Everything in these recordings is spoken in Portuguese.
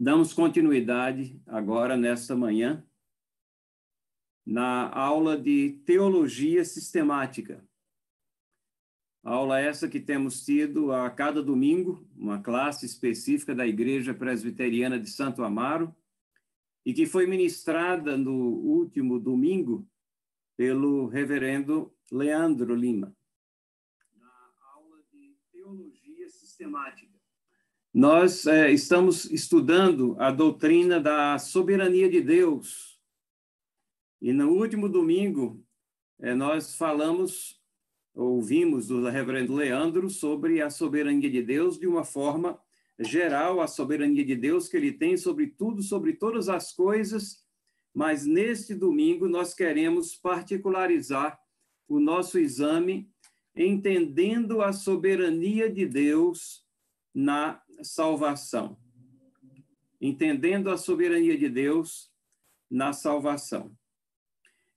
Damos continuidade agora, nesta manhã, na aula de Teologia Sistemática. Aula essa que temos tido a cada domingo, uma classe específica da Igreja Presbiteriana de Santo Amaro, e que foi ministrada no último domingo pelo reverendo Leandro Lima. Na aula de Teologia Sistemática nós é, estamos estudando a doutrina da soberania de Deus. E no último domingo, é, nós falamos, ouvimos do reverendo Leandro sobre a soberania de Deus de uma forma geral, a soberania de Deus que ele tem sobre tudo, sobre todas as coisas, mas neste domingo nós queremos particularizar o nosso exame entendendo a soberania de Deus na salvação, entendendo a soberania de Deus na salvação.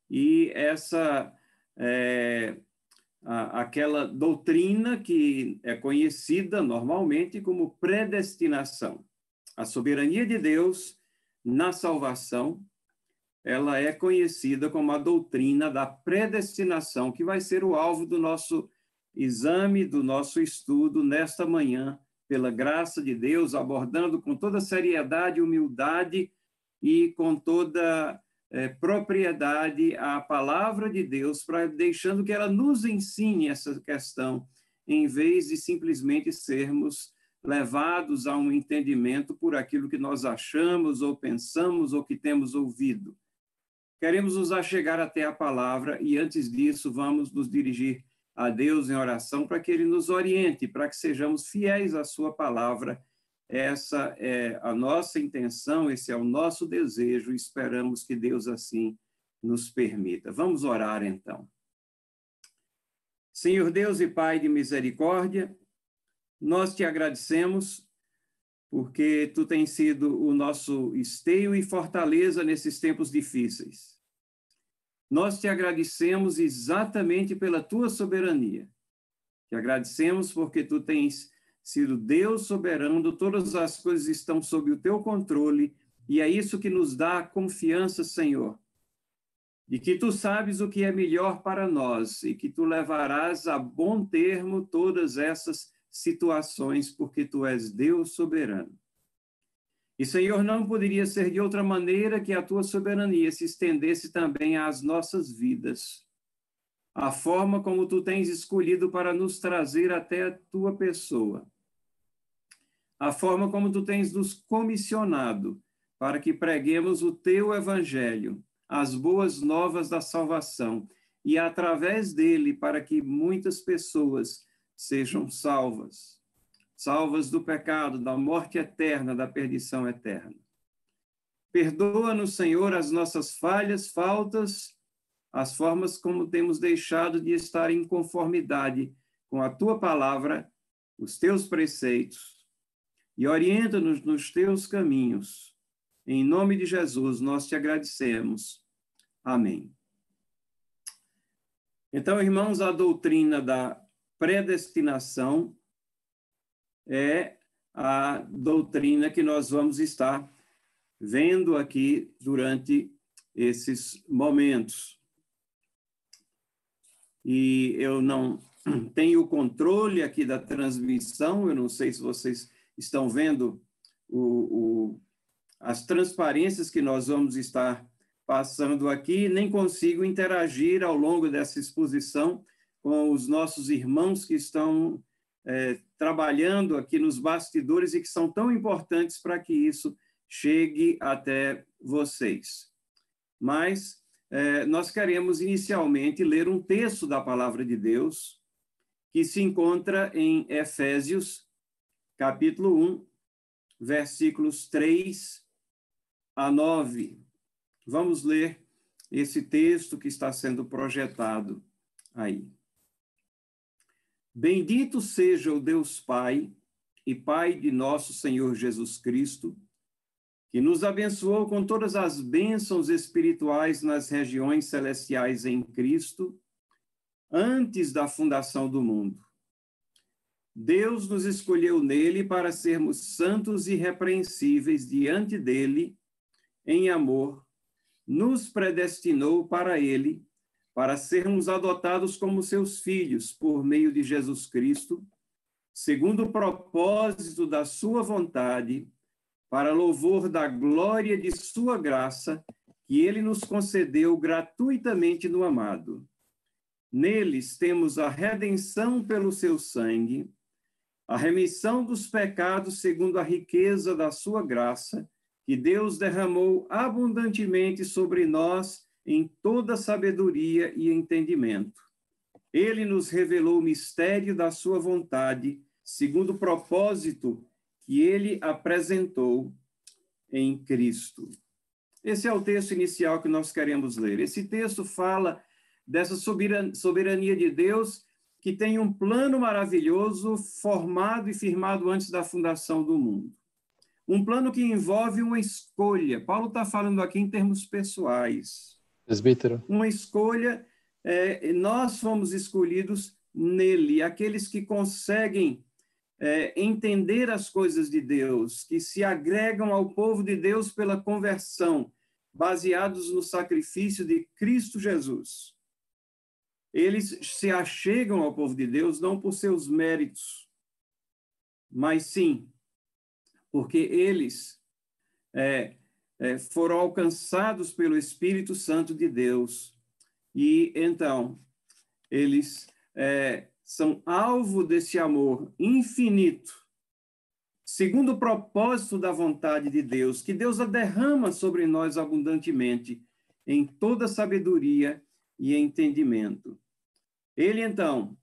E essa é a, aquela doutrina que é conhecida normalmente como predestinação. A soberania de Deus na salvação, ela é conhecida como a doutrina da predestinação, que vai ser o alvo do nosso exame, do nosso estudo nesta manhã pela graça de Deus, abordando com toda seriedade, humildade e com toda é, propriedade a palavra de Deus, para deixando que ela nos ensine essa questão, em vez de simplesmente sermos levados a um entendimento por aquilo que nós achamos ou pensamos ou que temos ouvido. Queremos nos achegar até a palavra e antes disso vamos nos dirigir a Deus em oração para que Ele nos oriente, para que sejamos fiéis à Sua palavra. Essa é a nossa intenção, esse é o nosso desejo, e esperamos que Deus assim nos permita. Vamos orar então. Senhor Deus e Pai de misericórdia, nós te agradecemos porque tu tens sido o nosso esteio e fortaleza nesses tempos difíceis. Nós te agradecemos exatamente pela tua soberania. Te agradecemos porque tu tens sido Deus soberano, todas as coisas estão sob o teu controle, e é isso que nos dá confiança, Senhor, de que tu sabes o que é melhor para nós e que tu levarás a bom termo todas essas situações, porque tu és Deus soberano. E, Senhor, não poderia ser de outra maneira que a tua soberania se estendesse também às nossas vidas. A forma como tu tens escolhido para nos trazer até a tua pessoa. A forma como tu tens nos comissionado para que preguemos o teu evangelho, as boas novas da salvação, e através dele para que muitas pessoas sejam salvas salvas do pecado, da morte eterna, da perdição eterna. Perdoa-nos, Senhor, as nossas falhas, faltas, as formas como temos deixado de estar em conformidade com a tua palavra, os teus preceitos, e orienta-nos nos teus caminhos. Em nome de Jesus, nós te agradecemos. Amém. Então, irmãos, a doutrina da predestinação é a doutrina que nós vamos estar vendo aqui durante esses momentos. E eu não tenho controle aqui da transmissão, eu não sei se vocês estão vendo o, o, as transparências que nós vamos estar passando aqui, nem consigo interagir ao longo dessa exposição com os nossos irmãos que estão é, trabalhando aqui nos bastidores e que são tão importantes para que isso chegue até vocês. Mas é, nós queremos inicialmente ler um texto da palavra de Deus que se encontra em Efésios, capítulo 1, versículos 3 a 9. Vamos ler esse texto que está sendo projetado aí. Bendito seja o Deus Pai e Pai de nosso Senhor Jesus Cristo, que nos abençoou com todas as bênçãos espirituais nas regiões celestiais em Cristo, antes da fundação do mundo, Deus nos escolheu nele para sermos santos e irrepreensíveis diante dele, em amor, nos predestinou para ele, para sermos adotados como seus filhos por meio de Jesus Cristo, segundo o propósito da sua vontade, para louvor da glória de sua graça, que ele nos concedeu gratuitamente no amado. Neles temos a redenção pelo seu sangue, a remissão dos pecados segundo a riqueza da sua graça, que Deus derramou abundantemente sobre nós em toda sabedoria e entendimento. Ele nos revelou o mistério da sua vontade, segundo o propósito que ele apresentou em Cristo. Esse é o texto inicial que nós queremos ler. Esse texto fala dessa soberania de Deus que tem um plano maravilhoso formado e firmado antes da fundação do mundo. Um plano que envolve uma escolha. Paulo está falando aqui em termos pessoais. Presbítero. Uma escolha, é, nós fomos escolhidos nele, aqueles que conseguem é, entender as coisas de Deus, que se agregam ao povo de Deus pela conversão, baseados no sacrifício de Cristo Jesus. Eles se achegam ao povo de Deus não por seus méritos, mas sim porque eles é, foram alcançados pelo Espírito Santo de Deus e então eles é, são alvo desse amor infinito, segundo o propósito da vontade de Deus, que Deus a derrama sobre nós abundantemente em toda sabedoria e entendimento. Ele então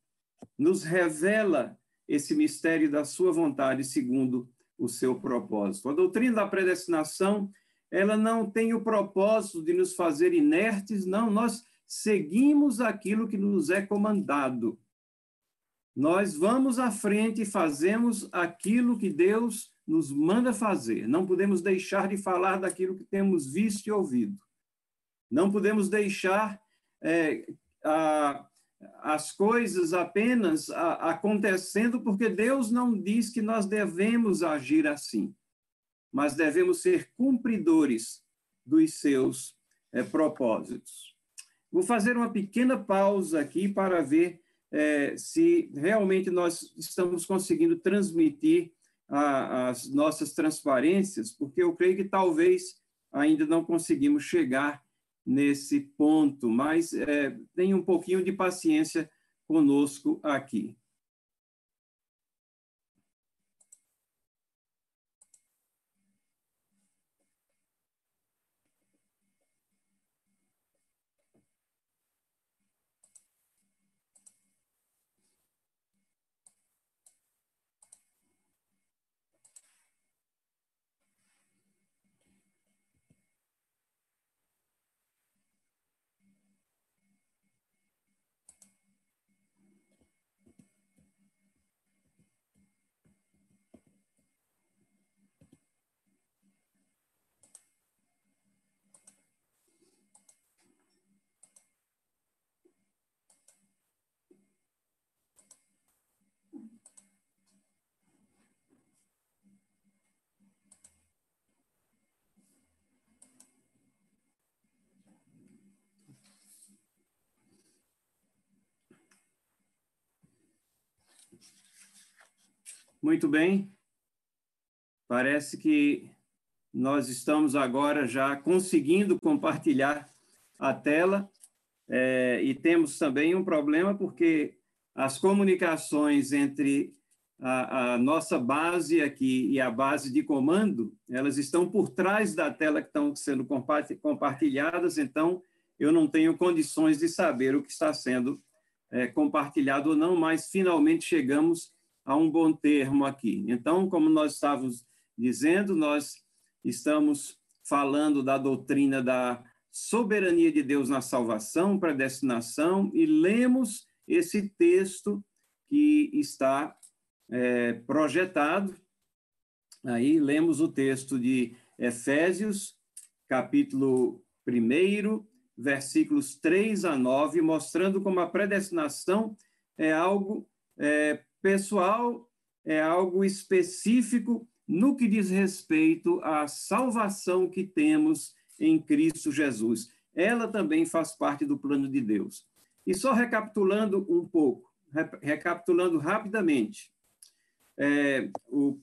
nos revela esse mistério da sua vontade segundo o seu propósito. A doutrina da predestinação ela não tem o propósito de nos fazer inertes, não, nós seguimos aquilo que nos é comandado. Nós vamos à frente e fazemos aquilo que Deus nos manda fazer. Não podemos deixar de falar daquilo que temos visto e ouvido. Não podemos deixar é, a, as coisas apenas a, acontecendo porque Deus não diz que nós devemos agir assim mas devemos ser cumpridores dos seus é, propósitos. Vou fazer uma pequena pausa aqui para ver é, se realmente nós estamos conseguindo transmitir a, as nossas transparências, porque eu creio que talvez ainda não conseguimos chegar nesse ponto, mas é, tenha um pouquinho de paciência conosco aqui. Muito bem. Parece que nós estamos agora já conseguindo compartilhar a tela é, e temos também um problema porque as comunicações entre a, a, nossa base aqui e a base de comando, elas estão por trás da tela que estão sendo compartilhadas, então eu não tenho condições de saber o que está sendo é, compartilhado ou não, mas finalmente chegamos a um bom termo aqui. Então, como nós estávamos dizendo, nós estamos falando da doutrina da soberania de Deus na salvação, predestinação, e lemos esse texto que está é, projetado. Aí lemos o texto de Efésios, capítulo 1, versículos 3 a 9, mostrando como a predestinação é algo é, pessoal, é algo específico no que diz respeito à salvação que temos em Cristo Jesus. Ela também faz parte do plano de Deus. E só recapitulando um pouco, recapitulando rapidamente, é, o,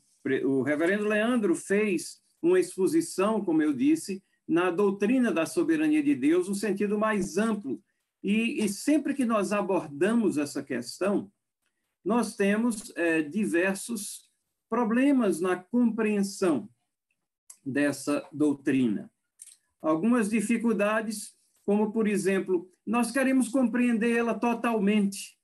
o reverendo Leandro fez uma exposição, como eu disse, na doutrina da soberania de Deus, no sentido mais amplo. E, e sempre que nós abordamos essa questão, nós temos é, diversos problemas na compreensão dessa doutrina. Algumas dificuldades, como, por exemplo, nós queremos compreender ela totalmente.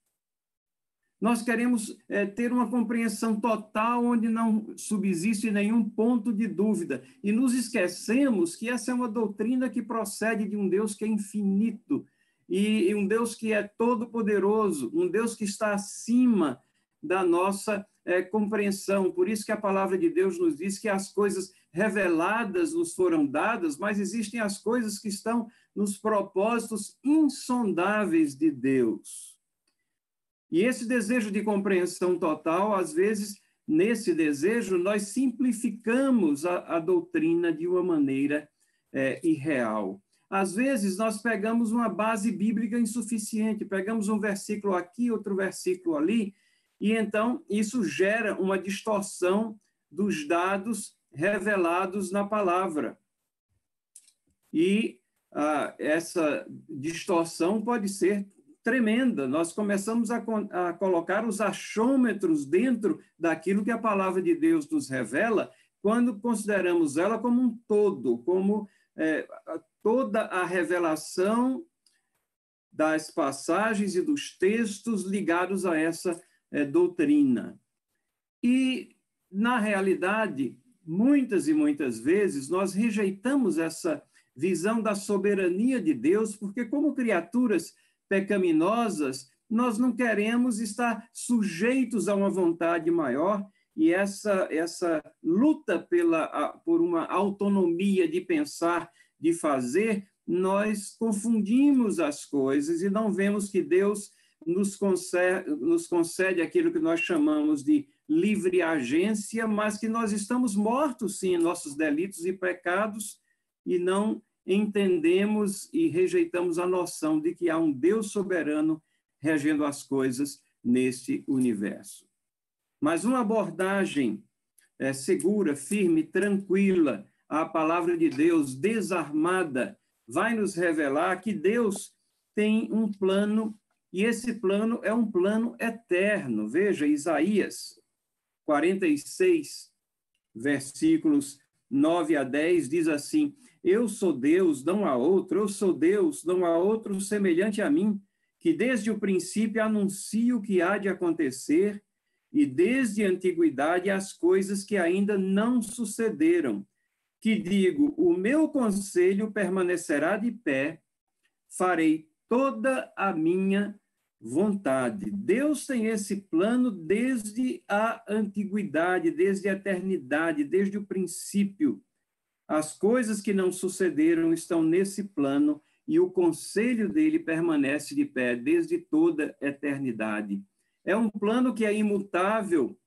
Nós queremos é, ter uma compreensão total onde não subsiste nenhum ponto de dúvida. E nos esquecemos que essa é uma doutrina que procede de um Deus que é infinito e, um Deus que é todo-poderoso, um Deus que está acima da nossa é, compreensão. Por isso que a palavra de Deus nos diz que as coisas reveladas nos foram dadas, mas existem as coisas que estão nos propósitos insondáveis de Deus. E esse desejo de compreensão total, às vezes, nesse desejo, nós simplificamos a, a doutrina de uma maneira é, irreal. Às vezes, nós pegamos uma base bíblica insuficiente, pegamos um versículo aqui, outro versículo ali, e então isso gera uma distorção dos dados revelados na palavra. E ah, essa distorção pode ser tremenda. Nós começamos a, a, colocar os achômetros dentro daquilo que a palavra de Deus nos revela, quando consideramos ela como um todo, como é, toda a revelação das passagens e dos textos ligados a essa é, doutrina. E, na realidade, muitas e muitas vezes nós rejeitamos essa visão da soberania de Deus, porque, como criaturas pecaminosas, nós não queremos estar sujeitos a uma vontade maior e essa essa luta pela por uma autonomia de pensar, de fazer, nós confundimos as coisas e não vemos que Deus nos concede, nos concede aquilo que nós chamamos de livre agência, mas que nós estamos mortos, sim, em nossos delitos e pecados, e não entendemos e rejeitamos a noção de que há um Deus soberano regendo as coisas neste universo. Mas uma abordagem é, segura, firme, tranquila à palavra de Deus, desarmada, vai nos revelar que Deus tem um plano e esse plano é um plano eterno. Veja, Isaías 46, versículos 9 a 10, diz assim: Eu sou Deus, não há outro, eu sou Deus, não há outro semelhante a mim, que desde o princípio anuncio o que há de acontecer, e desde a antiguidade as coisas que ainda não sucederam. Que digo: o meu conselho permanecerá de pé, farei toda a minha vontade. Deus tem esse plano desde a antiguidade, desde a eternidade, desde o princípio. As coisas que não sucederam estão nesse plano e o conselho dele permanece de pé desde toda a eternidade. É um plano que é imutável.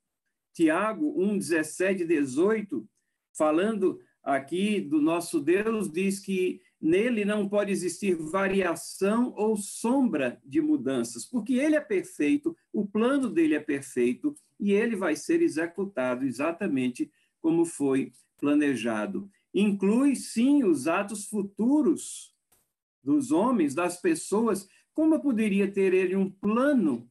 Tiago 1, 17, 18, falando aqui do nosso Deus, diz que Nele não pode existir variação ou sombra de mudanças, porque ele é perfeito, o plano dele é perfeito e ele vai ser executado exatamente como foi planejado. Inclui, sim, os atos futuros dos homens, das pessoas. Como poderia ter ele um plano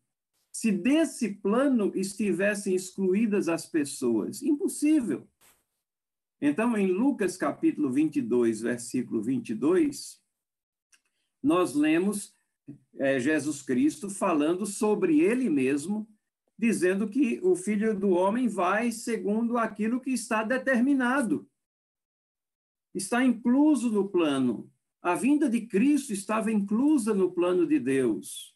se desse plano estivessem excluídas as pessoas? Impossível. Então, em Lucas capítulo 22, versículo 22, nós lemos é, Jesus Cristo falando sobre ele mesmo, dizendo que o filho do homem vai segundo aquilo que está determinado. Está incluso no plano. A vinda de Cristo estava inclusa no plano de Deus.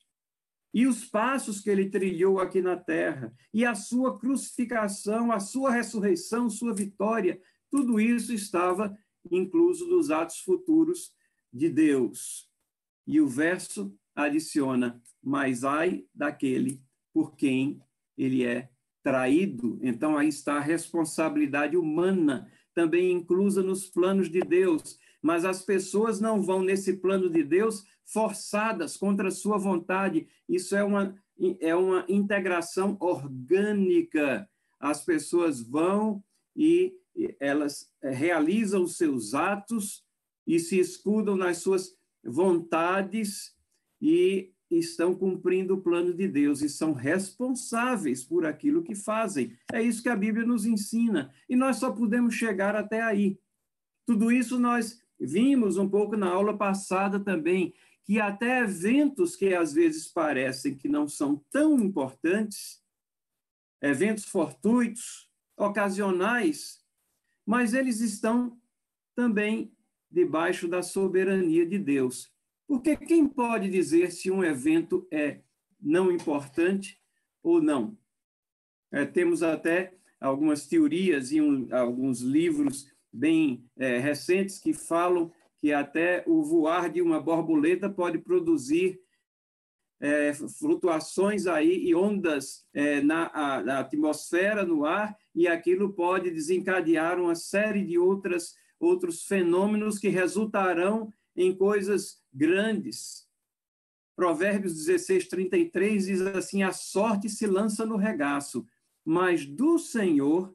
E os passos que ele trilhou aqui na terra, e a sua crucificação, a sua ressurreição, sua vitória, tudo isso estava incluso nos atos futuros de Deus. E o verso adiciona: Mas ai daquele por quem ele é traído. Então aí está a responsabilidade humana, também inclusa nos planos de Deus. Mas as pessoas não vão nesse plano de Deus forçadas contra a sua vontade. Isso é uma, é uma integração orgânica. As pessoas vão e elas realizam seus atos e se escudam nas suas vontades e estão cumprindo o plano de Deus e são responsáveis por aquilo que fazem. É isso que a Bíblia nos ensina. E nós só podemos chegar até aí. Tudo isso nós vimos um pouco na aula passada também, que até eventos que às vezes parecem que não são tão importantes, eventos fortuitos, ocasionais, mas eles estão também debaixo da soberania de Deus. Porque quem pode dizer se um evento é não importante ou não? É, temos até algumas teorias e um, alguns livros bem é, recentes que falam que até o voar de uma borboleta pode produzir é, flutuações aí e ondas é, na, a, na, atmosfera, no ar, e aquilo pode desencadear uma série de outras, outros fenômenos que resultarão em coisas grandes. Provérbios 16, 33 diz assim: A sorte se lança no regaço, mas do Senhor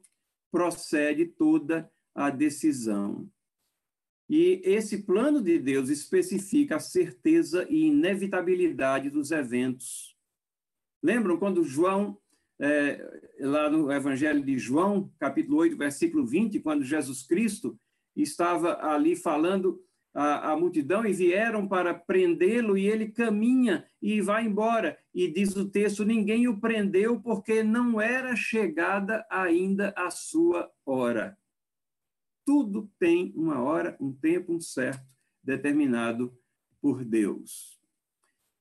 procede toda a decisão. E esse plano de Deus especifica a certeza e inevitabilidade dos eventos. Lembram quando João, é, lá no Evangelho de João, capítulo 8, versículo 20, quando Jesus Cristo estava ali falando a, a multidão e vieram para prendê-lo, e ele caminha e vai embora. E diz o texto: ninguém o prendeu porque não era chegada ainda a sua hora. Tudo tem uma hora, um tempo, um certo, determinado por Deus.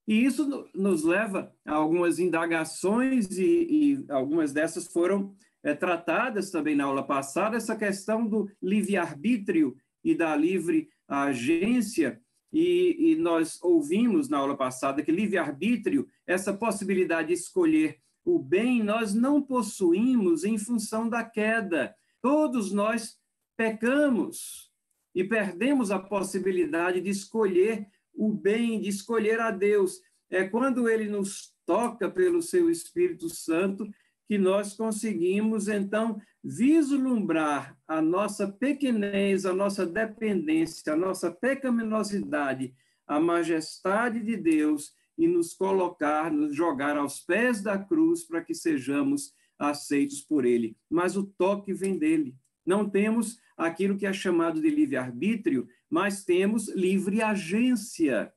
E isso nos leva a algumas indagações, e, e algumas dessas foram é, tratadas também na aula passada, essa questão do livre-arbítrio e da livre agência, e, e, nós ouvimos na aula passada que livre-arbítrio, essa possibilidade de escolher o bem, nós não possuímos em função da queda. Todos nós pecamos e perdemos a possibilidade de escolher o bem, de escolher a Deus. É quando ele nos toca pelo seu Espírito Santo que nós conseguimos, então, vislumbrar a nossa pequenez, a nossa dependência, a nossa pecaminosidade, a majestade de Deus e nos colocar, nos jogar aos pés da cruz para que sejamos aceitos por Ele. Mas o toque vem dele. Não temos aquilo que é chamado de livre-arbítrio, mas temos livre agência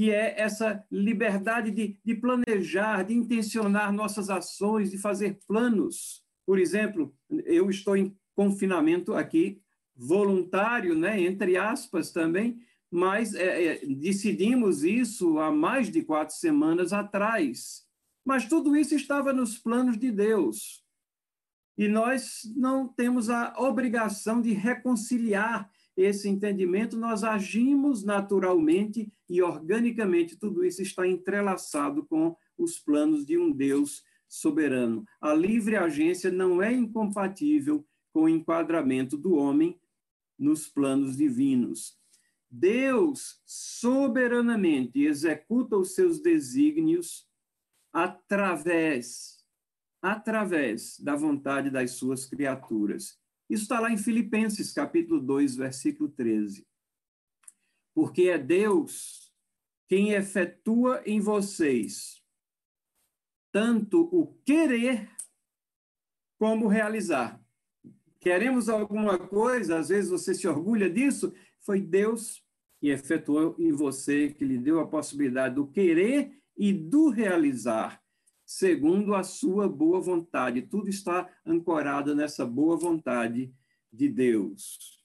que é essa liberdade de, de planejar, de intencionar nossas ações, de fazer planos. Por exemplo, eu estou em confinamento aqui, voluntário, né, entre aspas também, mas é, é, decidimos isso há mais de quatro semanas atrás. Mas tudo isso estava nos planos de Deus. E nós não temos a obrigação de reconciliar esse entendimento, nós agimos naturalmente e organicamente, tudo isso está entrelaçado com os planos de um Deus soberano. A livre agência não é incompatível com o enquadramento do homem nos planos divinos. Deus soberanamente executa os seus desígnios através através da vontade das suas criaturas. Isso está lá em Filipenses, capítulo 2, versículo 13. Porque é Deus quem efetua em vocês tanto o querer como realizar. Queremos alguma coisa, às vezes você se orgulha disso, foi Deus que efetuou em você, que lhe deu a possibilidade do querer e do realizar segundo a sua boa vontade. Tudo está ancorado nessa boa vontade de Deus.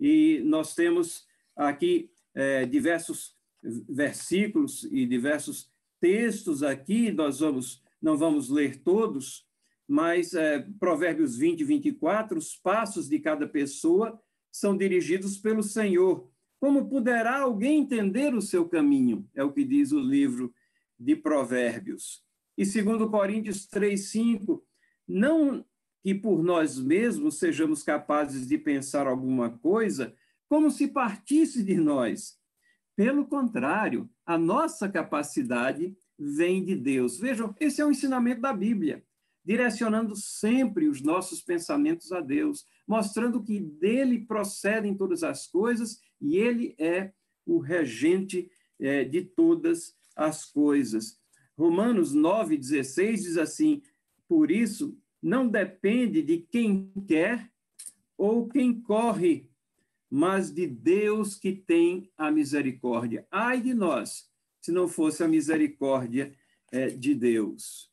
E nós temos aqui é, diversos versículos e diversos textos aqui, nós vamos, não vamos ler todos, mas é, Provérbios 20 e 24, os passos de cada pessoa são dirigidos pelo Senhor. Como poderá alguém entender o seu caminho? É o que diz o livro de Provérbios. E segundo Coríntios 3:5, não que por nós mesmos sejamos capazes de pensar alguma coisa como se partisse de nós. Pelo contrário, a nossa capacidade vem de Deus. Vejam, esse é o ensinamento da Bíblia, direcionando sempre os nossos pensamentos a Deus, mostrando que dele procedem todas as coisas e ele é o regente é, de todas as coisas. Romanos 9,16 diz assim: Por isso, não depende de quem quer ou quem corre, mas de Deus que tem a misericórdia. Ai de nós, se não fosse a misericórdia é, de Deus.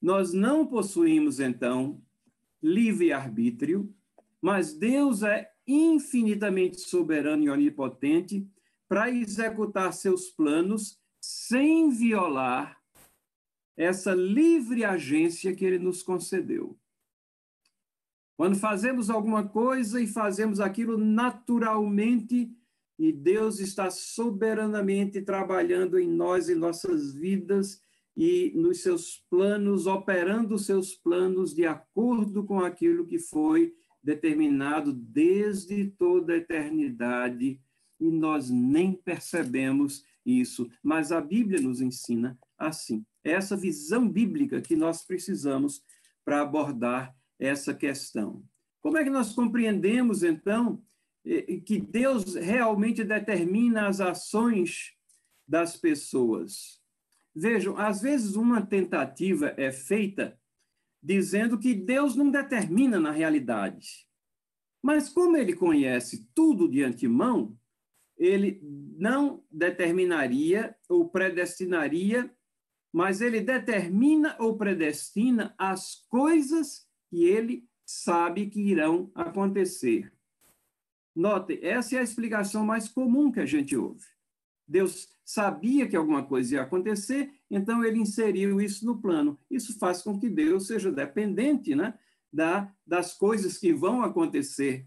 Nós não possuímos, então, livre-arbítrio, mas Deus é infinitamente soberano e onipotente para executar seus planos sem violar essa livre agência que ele nos concedeu. Quando fazemos alguma coisa e fazemos aquilo naturalmente, e Deus está soberanamente trabalhando em nós e nossas vidas e nos seus planos, operando os seus planos de acordo com aquilo que foi determinado desde toda a eternidade, e nós nem percebemos isso, mas a Bíblia nos ensina assim. É essa visão bíblica que nós precisamos para abordar essa questão. Como é que nós compreendemos, então, que Deus realmente determina as ações das pessoas? Vejam, às vezes uma tentativa é feita dizendo que Deus não determina na realidade. Mas como ele conhece tudo de antemão, ele não determinaria ou predestinaria, mas ele determina ou predestina as coisas que ele sabe que irão acontecer. Note, essa é a explicação mais comum que a gente ouve. Deus sabia que alguma coisa ia acontecer, então ele inseriu isso no plano. Isso faz com que Deus seja dependente né, da, das coisas que vão acontecer.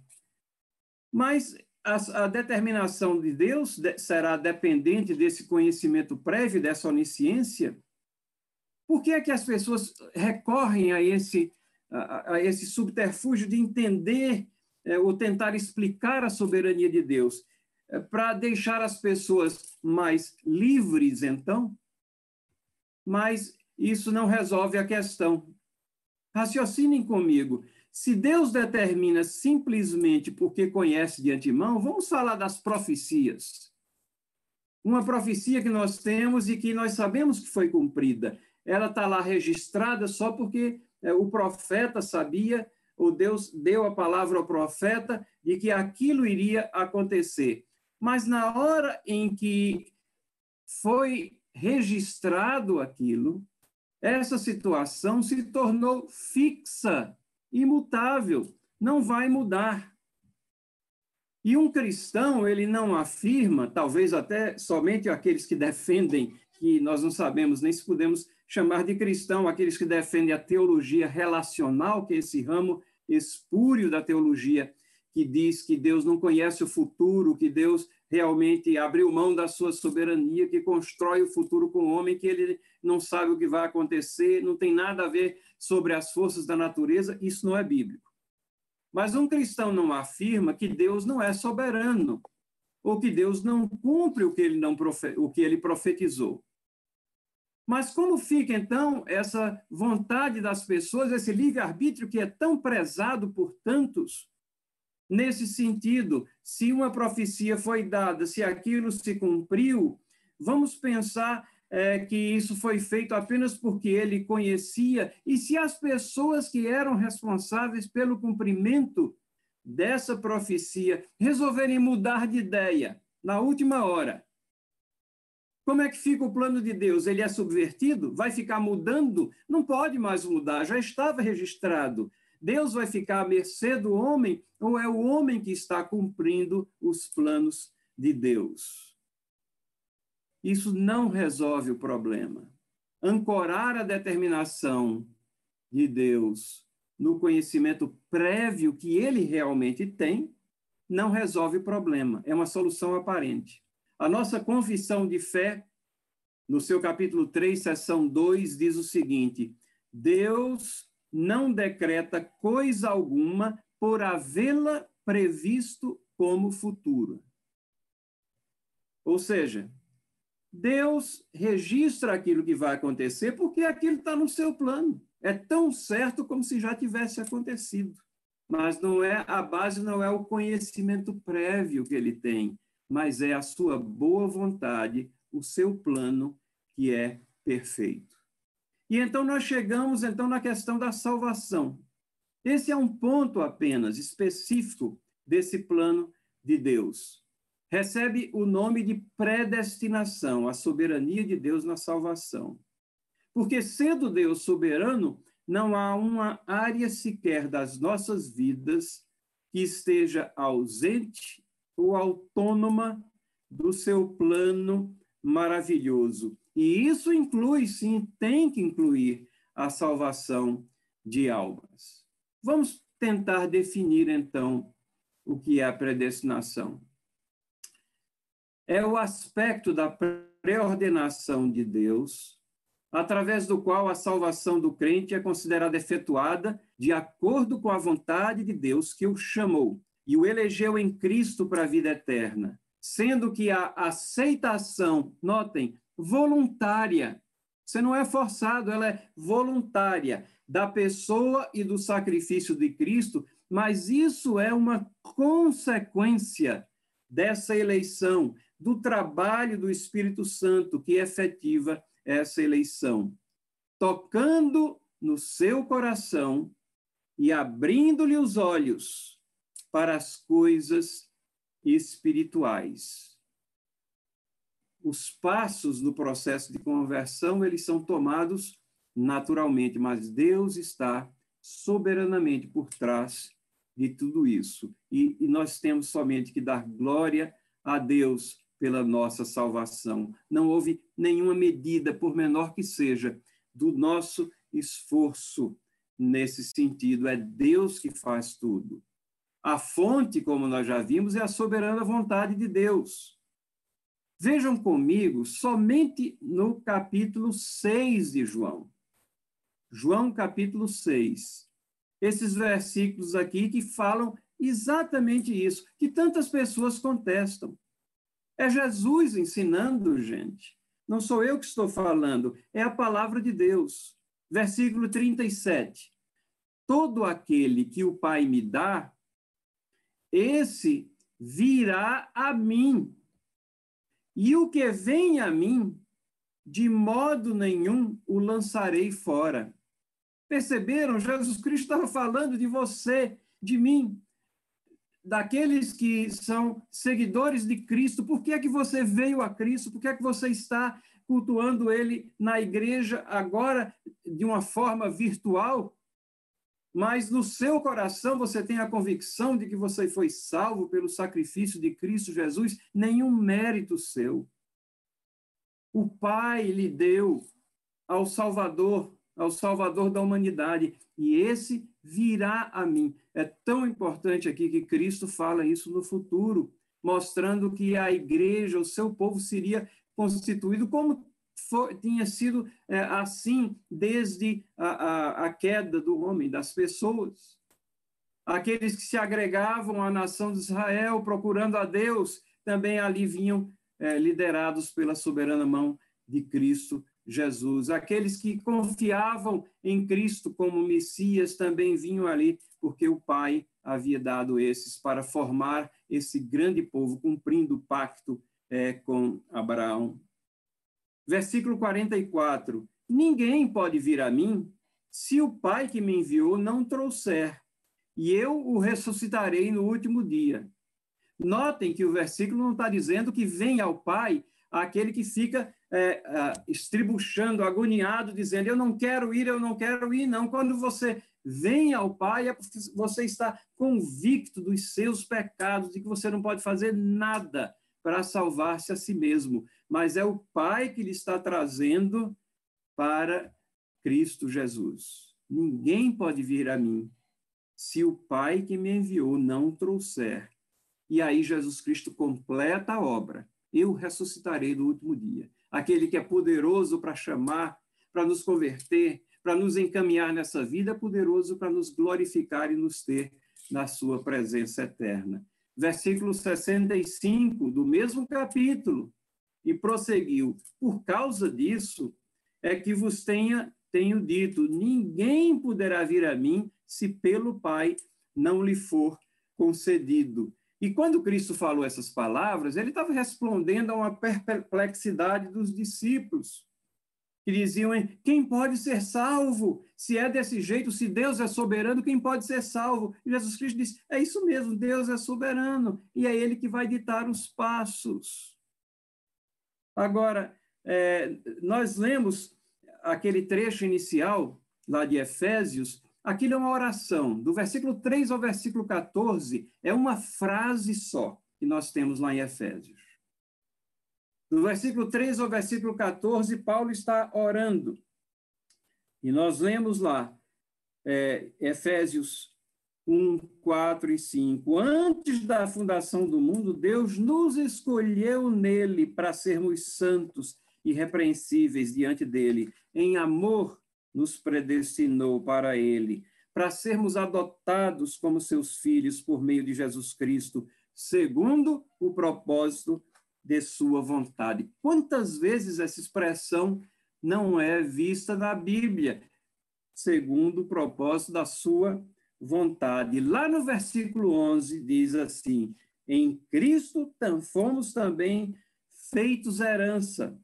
Mas a, a determinação de Deus de, será dependente desse conhecimento prévio, dessa onisciência. Por que é que as pessoas recorrem a esse, a, a esse subterfúgio de entender é, ou tentar explicar a soberania de Deus? É, para deixar as pessoas mais livres, então, mas isso não resolve a questão. Raciocinem comigo. Se Deus determina simplesmente porque conhece de antemão, vamos falar das profecias. Uma profecia que nós temos e que nós sabemos que foi cumprida. Ela está lá registrada só porque é, o profeta sabia, ou Deus deu a palavra ao profeta de que aquilo iria acontecer. Mas na hora em que foi registrado aquilo, essa situação se tornou fixa, imutável, não vai mudar. E um cristão, ele não afirma, talvez até somente aqueles que defendem, que nós não sabemos nem se podemos chamar de cristão, aqueles que defendem a teologia relacional, que é esse ramo espúrio da teologia, que diz que Deus não conhece o futuro, que Deus realmente abriu mão da sua soberania, que constrói o futuro com o homem, que ele não sabe o que vai acontecer, não tem nada a ver sobre as forças da natureza, isso não é bíblico. Mas um cristão não afirma que Deus não é soberano, ou que Deus não cumpre o que ele, não o que ele profetizou. Mas como fica, então, essa vontade das pessoas, esse livre-arbítrio que é tão prezado por tantos, Nesse sentido, se uma profecia foi dada, se aquilo se cumpriu, vamos pensar é, que isso foi feito apenas porque ele conhecia, e se as pessoas que eram responsáveis pelo cumprimento dessa profecia resolverem mudar de ideia na última hora, como é que fica o plano de Deus? Ele é subvertido? Vai ficar mudando? Não pode mais mudar, já estava registrado. Deus vai ficar à mercê do homem ou é o homem que está cumprindo os planos de Deus? Isso não resolve o problema. Ancorar a determinação de Deus no conhecimento prévio que ele realmente tem não resolve o problema, é uma solução aparente. A nossa confissão de fé no seu capítulo 3, seção 2, diz o seguinte: Deus não decreta coisa alguma por havê-la previsto como futura. Ou seja, Deus registra aquilo que vai acontecer porque aquilo está no seu plano. É tão certo como se já tivesse acontecido. Mas não é a base não é o conhecimento prévio que ele tem, mas é a sua boa vontade, o seu plano que é perfeito. E então nós chegamos então na questão da salvação. Esse é um ponto apenas específico desse plano de Deus recebe o nome de predestinação, a soberania de Deus na salvação. Porque, sendo Deus soberano, não há uma área sequer das nossas vidas que esteja ausente ou autônoma do seu plano maravilhoso. E isso inclui, sim, tem que incluir a salvação de almas. Vamos tentar definir, então, o que é a predestinação é o aspecto da preordenação de Deus, através do qual a salvação do crente é considerada efetuada de acordo com a vontade de Deus que o chamou e o elegeu em Cristo para a vida eterna, sendo que a aceitação, notem, voluntária, você não é forçado, ela é voluntária da pessoa e do sacrifício de Cristo, mas isso é uma consequência dessa eleição, do trabalho do Espírito Santo que efetiva essa eleição, tocando no seu coração e abrindo-lhe os olhos para as coisas espirituais. Os passos do processo de conversão, eles são tomados naturalmente, mas Deus está soberanamente por trás de tudo isso. E, e nós temos somente que dar glória a Deus pela nossa salvação. Não houve nenhuma medida, por menor que seja, do nosso esforço nesse sentido. É Deus que faz tudo. A fonte, como nós já vimos, é a soberana vontade de Deus. Vejam comigo, somente no capítulo 6 de João. João, capítulo 6. Esses versículos aqui que falam exatamente isso, que tantas pessoas contestam. É Jesus ensinando, gente. Não sou eu que estou falando, é a palavra de Deus. Versículo 37. Todo aquele que o Pai me dá, esse virá a mim. E o que vem a mim, de modo nenhum o lançarei fora. Perceberam? Jesus Cristo estava falando de você, de mim daqueles que são seguidores de Cristo, por que é que você veio a Cristo? Por que é que você está cultuando ele na igreja agora de uma forma virtual? Mas no seu coração você tem a convicção de que você foi salvo pelo sacrifício de Cristo Jesus, nenhum mérito seu. O Pai lhe deu ao Salvador, ao Salvador da humanidade, e esse virá a mim. É tão importante aqui que Cristo fala isso no futuro, mostrando que a igreja, o seu povo, seria constituído como foi, tinha sido é, assim desde a, a, a queda do homem, das pessoas. Aqueles que se agregavam à nação de Israel, procurando a Deus, também ali vinham é, liderados pela soberana mão de Cristo Jesus. Aqueles que confiavam em Cristo como Messias também vinham ali, porque o Pai havia dado esses para formar esse grande povo, cumprindo o pacto é, com Abraão. Versículo 44: Ninguém pode vir a mim se o Pai que me enviou não trouxer, e eu o ressuscitarei no último dia. Notem que o versículo não está dizendo que vem ao Pai aquele que fica é, é, estribuchando, agoniado, dizendo: Eu não quero ir, eu não quero ir. Não, quando você vem ao Pai, é porque você está convicto dos seus pecados, de que você não pode fazer nada para salvar-se a si mesmo, mas é o Pai que lhe está trazendo para Cristo Jesus. Ninguém pode vir a mim se o Pai que me enviou não trouxer. E aí Jesus Cristo completa a obra. Eu ressuscitarei no último dia. Aquele que é poderoso para chamar, para nos converter, para nos encaminhar nessa vida, é poderoso para nos glorificar e nos ter na sua presença eterna. Versículo 65 do mesmo capítulo. E prosseguiu: Por causa disso é que vos tenha tenho dito: ninguém poderá vir a mim se pelo Pai não lhe for concedido. E quando Cristo falou essas palavras, ele estava respondendo a uma perplexidade dos discípulos, que diziam: quem pode ser salvo? Se é desse jeito, se Deus é soberano, quem pode ser salvo? E Jesus Cristo disse: é isso mesmo, Deus é soberano, e é Ele que vai ditar os passos. Agora, é, nós lemos aquele trecho inicial lá de Efésios, aquilo é uma oração. Do versículo 3 ao versículo 14, é uma frase só que nós temos lá em Efésios. Do versículo 3 ao versículo 14, Paulo está orando. E nós lemos lá, é, Efésios 1, 4 e 5. Antes da fundação do mundo, Deus nos escolheu nele para sermos santos irrepreensíveis diante dele. Em amor, nos predestinou para ele, para sermos adotados como seus filhos por meio de Jesus Cristo, segundo o propósito de sua vontade. Quantas vezes essa expressão não é vista na Bíblia? Segundo o propósito da sua vontade. Lá no versículo 11 diz assim: Em Cristo fomos também feitos herança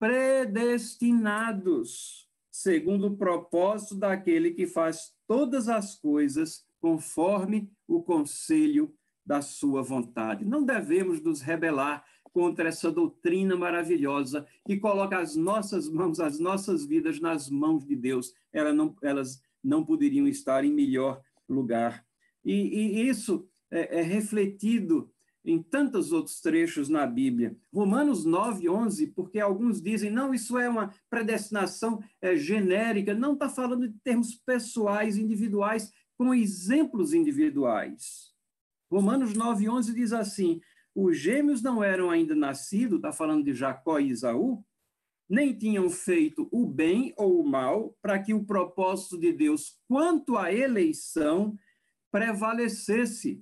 predestinados, segundo o propósito daquele que faz todas as coisas conforme o conselho da sua vontade. Não devemos nos rebelar contra essa doutrina maravilhosa que coloca as nossas mãos, as nossas vidas nas mãos de Deus. Elas não, elas não poderiam estar em melhor lugar. E, e isso é, é refletido em tantos outros trechos na Bíblia. Romanos 9, 11, porque alguns dizem, não, isso é uma predestinação é, genérica, não está falando de termos pessoais, individuais, com exemplos individuais. Romanos 9, 11 diz assim, os gêmeos não eram ainda nascidos, está falando de Jacó e Isaú, nem tinham feito o bem ou o mal, para que o propósito de Deus quanto à eleição prevalecesse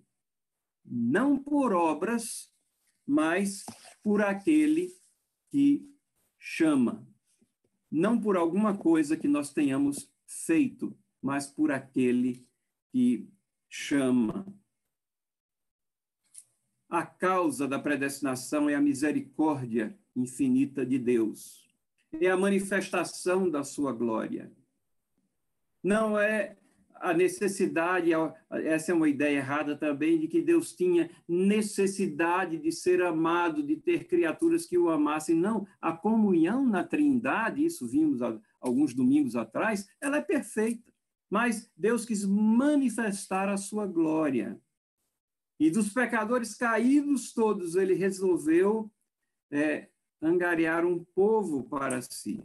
não por obras, mas por aquele que chama. Não por alguma coisa que nós tenhamos feito, mas por aquele que chama. A causa da predestinação é a misericórdia infinita de Deus. É a manifestação da sua glória. Não é a necessidade, essa é uma ideia errada também, de que Deus tinha necessidade de ser amado, de ter criaturas que o amassem. Não, a comunhão na Trindade, isso vimos alguns domingos atrás, ela é perfeita. Mas Deus quis manifestar a sua glória. E dos pecadores caídos todos, ele resolveu é, angariar um povo para si.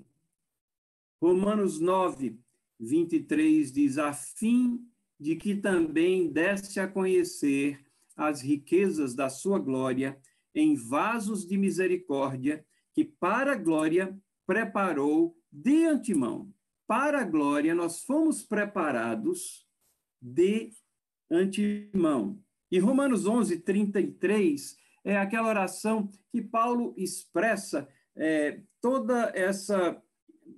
Romanos 9, 23 diz: a fim de que também desse a conhecer as riquezas da sua glória em vasos de misericórdia, que para a glória preparou de antemão. Para a glória nós fomos preparados de antemão. E Romanos 11, 33 é aquela oração que Paulo expressa é, toda essa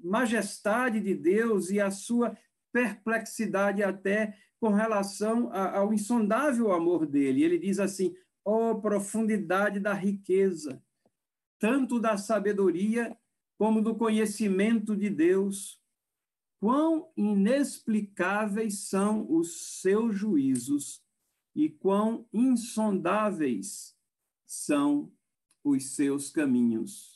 majestade de Deus e a sua perplexidade até com relação ao insondável amor dele. Ele diz assim: oh, profundidade da riqueza, tanto da sabedoria como do conhecimento de Deus. Quão inexplicáveis são os seus juízos e quão insondáveis são os seus caminhos.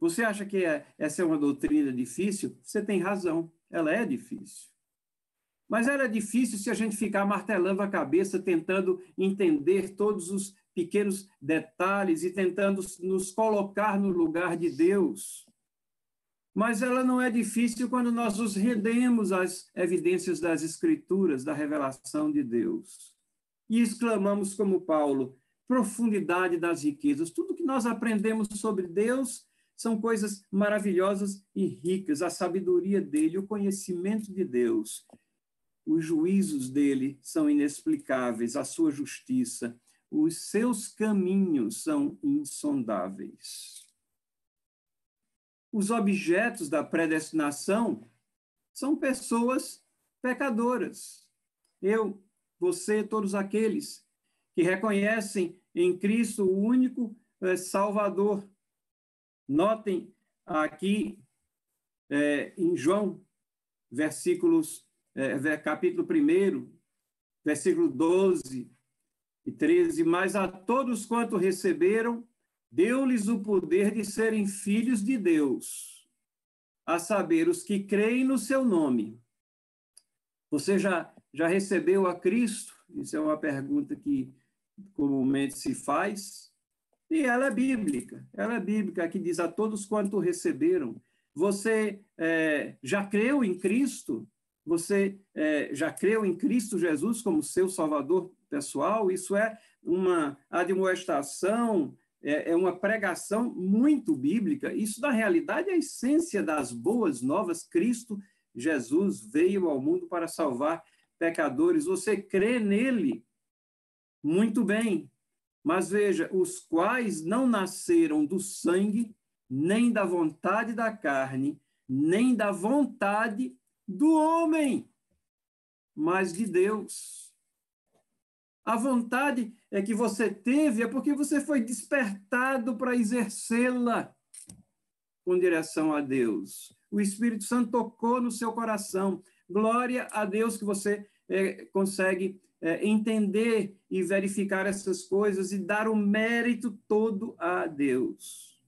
Você acha que é, essa é uma doutrina difícil? Você tem razão, ela é difícil. Mas ela é difícil se a gente ficar martelando a cabeça, tentando entender todos os pequenos detalhes e tentando nos colocar no lugar de Deus. Mas ela não é difícil quando nós nos rendemos às evidências das Escrituras, da revelação de Deus. E exclamamos como Paulo, profundidade das riquezas. Tudo que nós aprendemos sobre Deus são coisas maravilhosas e ricas. A sabedoria dele, o conhecimento de Deus, os juízos dele são inexplicáveis, a sua justiça, os seus caminhos são insondáveis. Os objetos da predestinação são pessoas pecadoras. Eu, você, todos aqueles que reconhecem em Cristo o único eh, Salvador. Notem aqui é, em João, versículos, é, capítulo 1, versículo 12 e 13, mas a todos quanto receberam, deu-lhes o poder de serem filhos de Deus, a saber, os que creem no seu nome. Você já, já recebeu a Cristo? Isso é uma pergunta que comumente se faz. E ela é bíblica, ela é bíblica, que diz a todos quanto receberam. Você é, já creu em Cristo? Você é, já creu em Cristo Jesus como seu Salvador pessoal? Isso é uma admoestação, é, é uma pregação muito bíblica. Isso, na realidade, é a essência das boas novas. Cristo Jesus veio ao mundo para salvar pecadores. Você crê nele? Muito bem. Mas veja, os quais não nasceram do sangue, nem da vontade da carne, nem da vontade do homem, mas de Deus. A vontade é que você teve é porque você foi despertado para exercê-la com direção a Deus. O Espírito Santo tocou no seu coração. Glória a Deus que você é, consegue é, entender e verificar essas coisas e dar o mérito todo a Deus.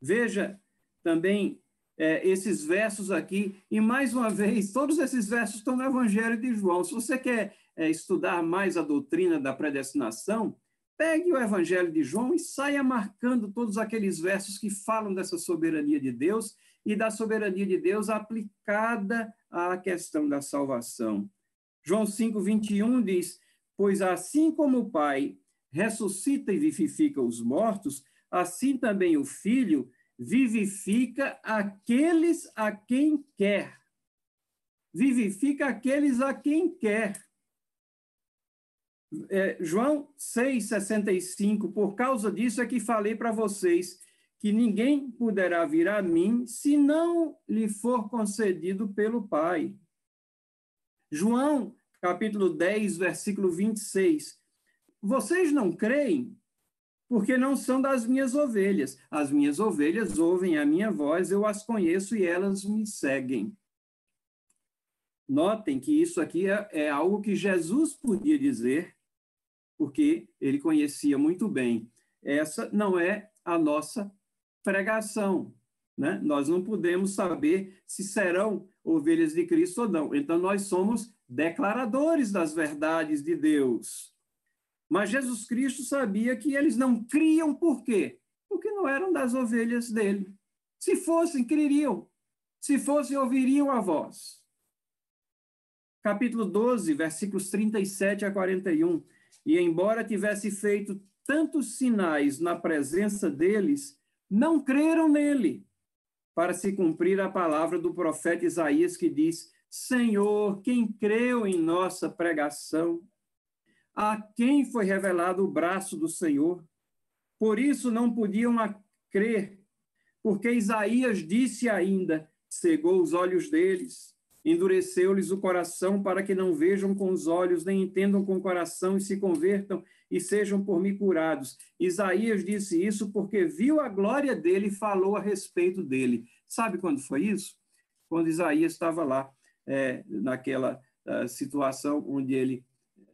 Veja também é, esses versos aqui, e mais uma vez, todos esses versos estão no Evangelho de João. Se você quer é, estudar mais a doutrina da predestinação, pegue o Evangelho de João e saia marcando todos aqueles versos que falam dessa soberania de Deus e da soberania de Deus aplicada à questão da salvação. João 5, 21 diz: Pois assim como o Pai ressuscita e vivifica os mortos, assim também o Filho vivifica aqueles a quem quer. Vivifica aqueles a quem quer. É, João 6,65, por causa disso é que falei para vocês que ninguém poderá vir a mim se não lhe for concedido pelo Pai. João, capítulo 10, versículo 26. Vocês não creem porque não são das minhas ovelhas. As minhas ovelhas ouvem a minha voz, eu as conheço e elas me seguem. Notem que isso aqui é, é algo que Jesus podia dizer, porque ele conhecia muito bem. Essa não é a nossa pregação. Né? Nós não podemos saber se serão ovelhas de Cristo ou não. Então, nós somos declaradores das verdades de Deus. Mas Jesus Cristo sabia que eles não criam por quê? Porque não eram das ovelhas dele. Se fossem, creriam. Se fossem, ouviriam a voz. Capítulo 12, versículos 37 a 41. E embora tivesse feito tantos sinais na presença deles, não creram nele para se cumprir a palavra do profeta Isaías que diz: Senhor, quem creu em nossa pregação? A quem foi revelado o braço do Senhor? Por isso não podiam crer, porque Isaías disse ainda: cegou os olhos deles, endureceu-lhes o coração para que não vejam com os olhos, nem entendam com o coração e se convertam e sejam por mim curados. Isaías disse isso porque viu a glória dele e falou a respeito dele. Sabe quando foi isso? Quando Isaías estava lá, é, naquela uh, situação onde ele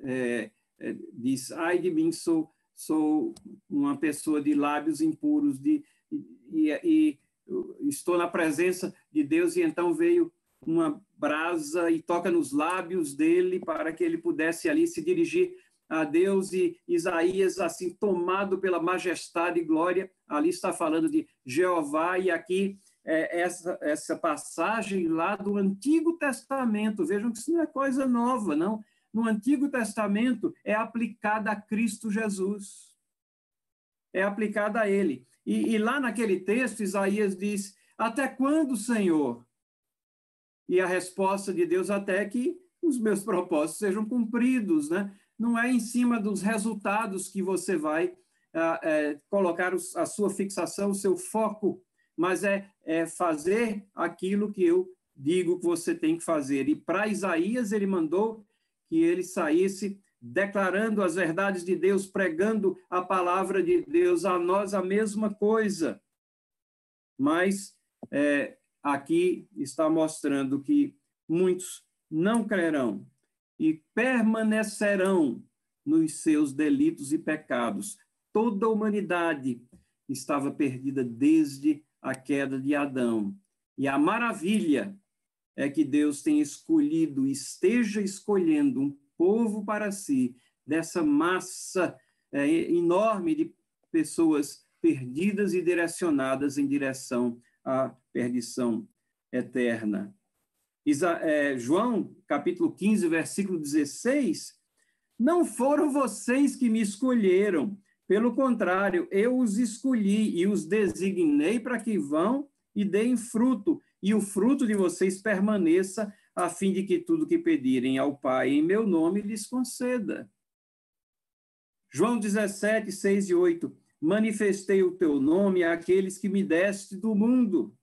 é, é, diz: Ai de mim, sou, sou uma pessoa de lábios impuros, de, e, e, e estou na presença de Deus, e então veio uma brasa e toca nos lábios dele para que ele pudesse ali se dirigir a Deus e Isaías, assim, tomado pela majestade e glória, ali está falando de Jeová, e aqui é, essa, essa passagem lá do Antigo Testamento, vejam que isso não é coisa nova, não. No Antigo Testamento é aplicada a Cristo Jesus. é aplicada a ele. E, e lá naquele texto, Isaías diz: Até quando, Senhor? E a resposta de Deus, até que os meus propósitos sejam cumpridos, né? Não é em cima dos resultados que você vai ah, é, colocar a sua fixação, o seu foco, mas é, é fazer aquilo que eu digo que você tem que fazer. E para Isaías, ele mandou que ele saísse declarando as verdades de Deus, pregando a palavra de Deus, a nós a mesma coisa. Mas é, aqui está mostrando que muitos não crerão e permanecerão nos seus delitos e pecados. Toda a humanidade estava perdida desde a queda de Adão. E a maravilha é que Deus tem escolhido, esteja escolhendo um povo para si, dessa massa é, enorme de pessoas perdidas e direcionadas em direção à perdição eterna. É, João, capítulo 15, versículo 16, não foram vocês que me escolheram, pelo contrário, eu os escolhi e os designei para que vão e deem fruto, e o fruto de vocês permaneça, a fim de que tudo que pedirem ao Pai em meu nome lhes conceda. João 17, 6 e 8. Manifestei o teu nome àqueles que me deste do mundo.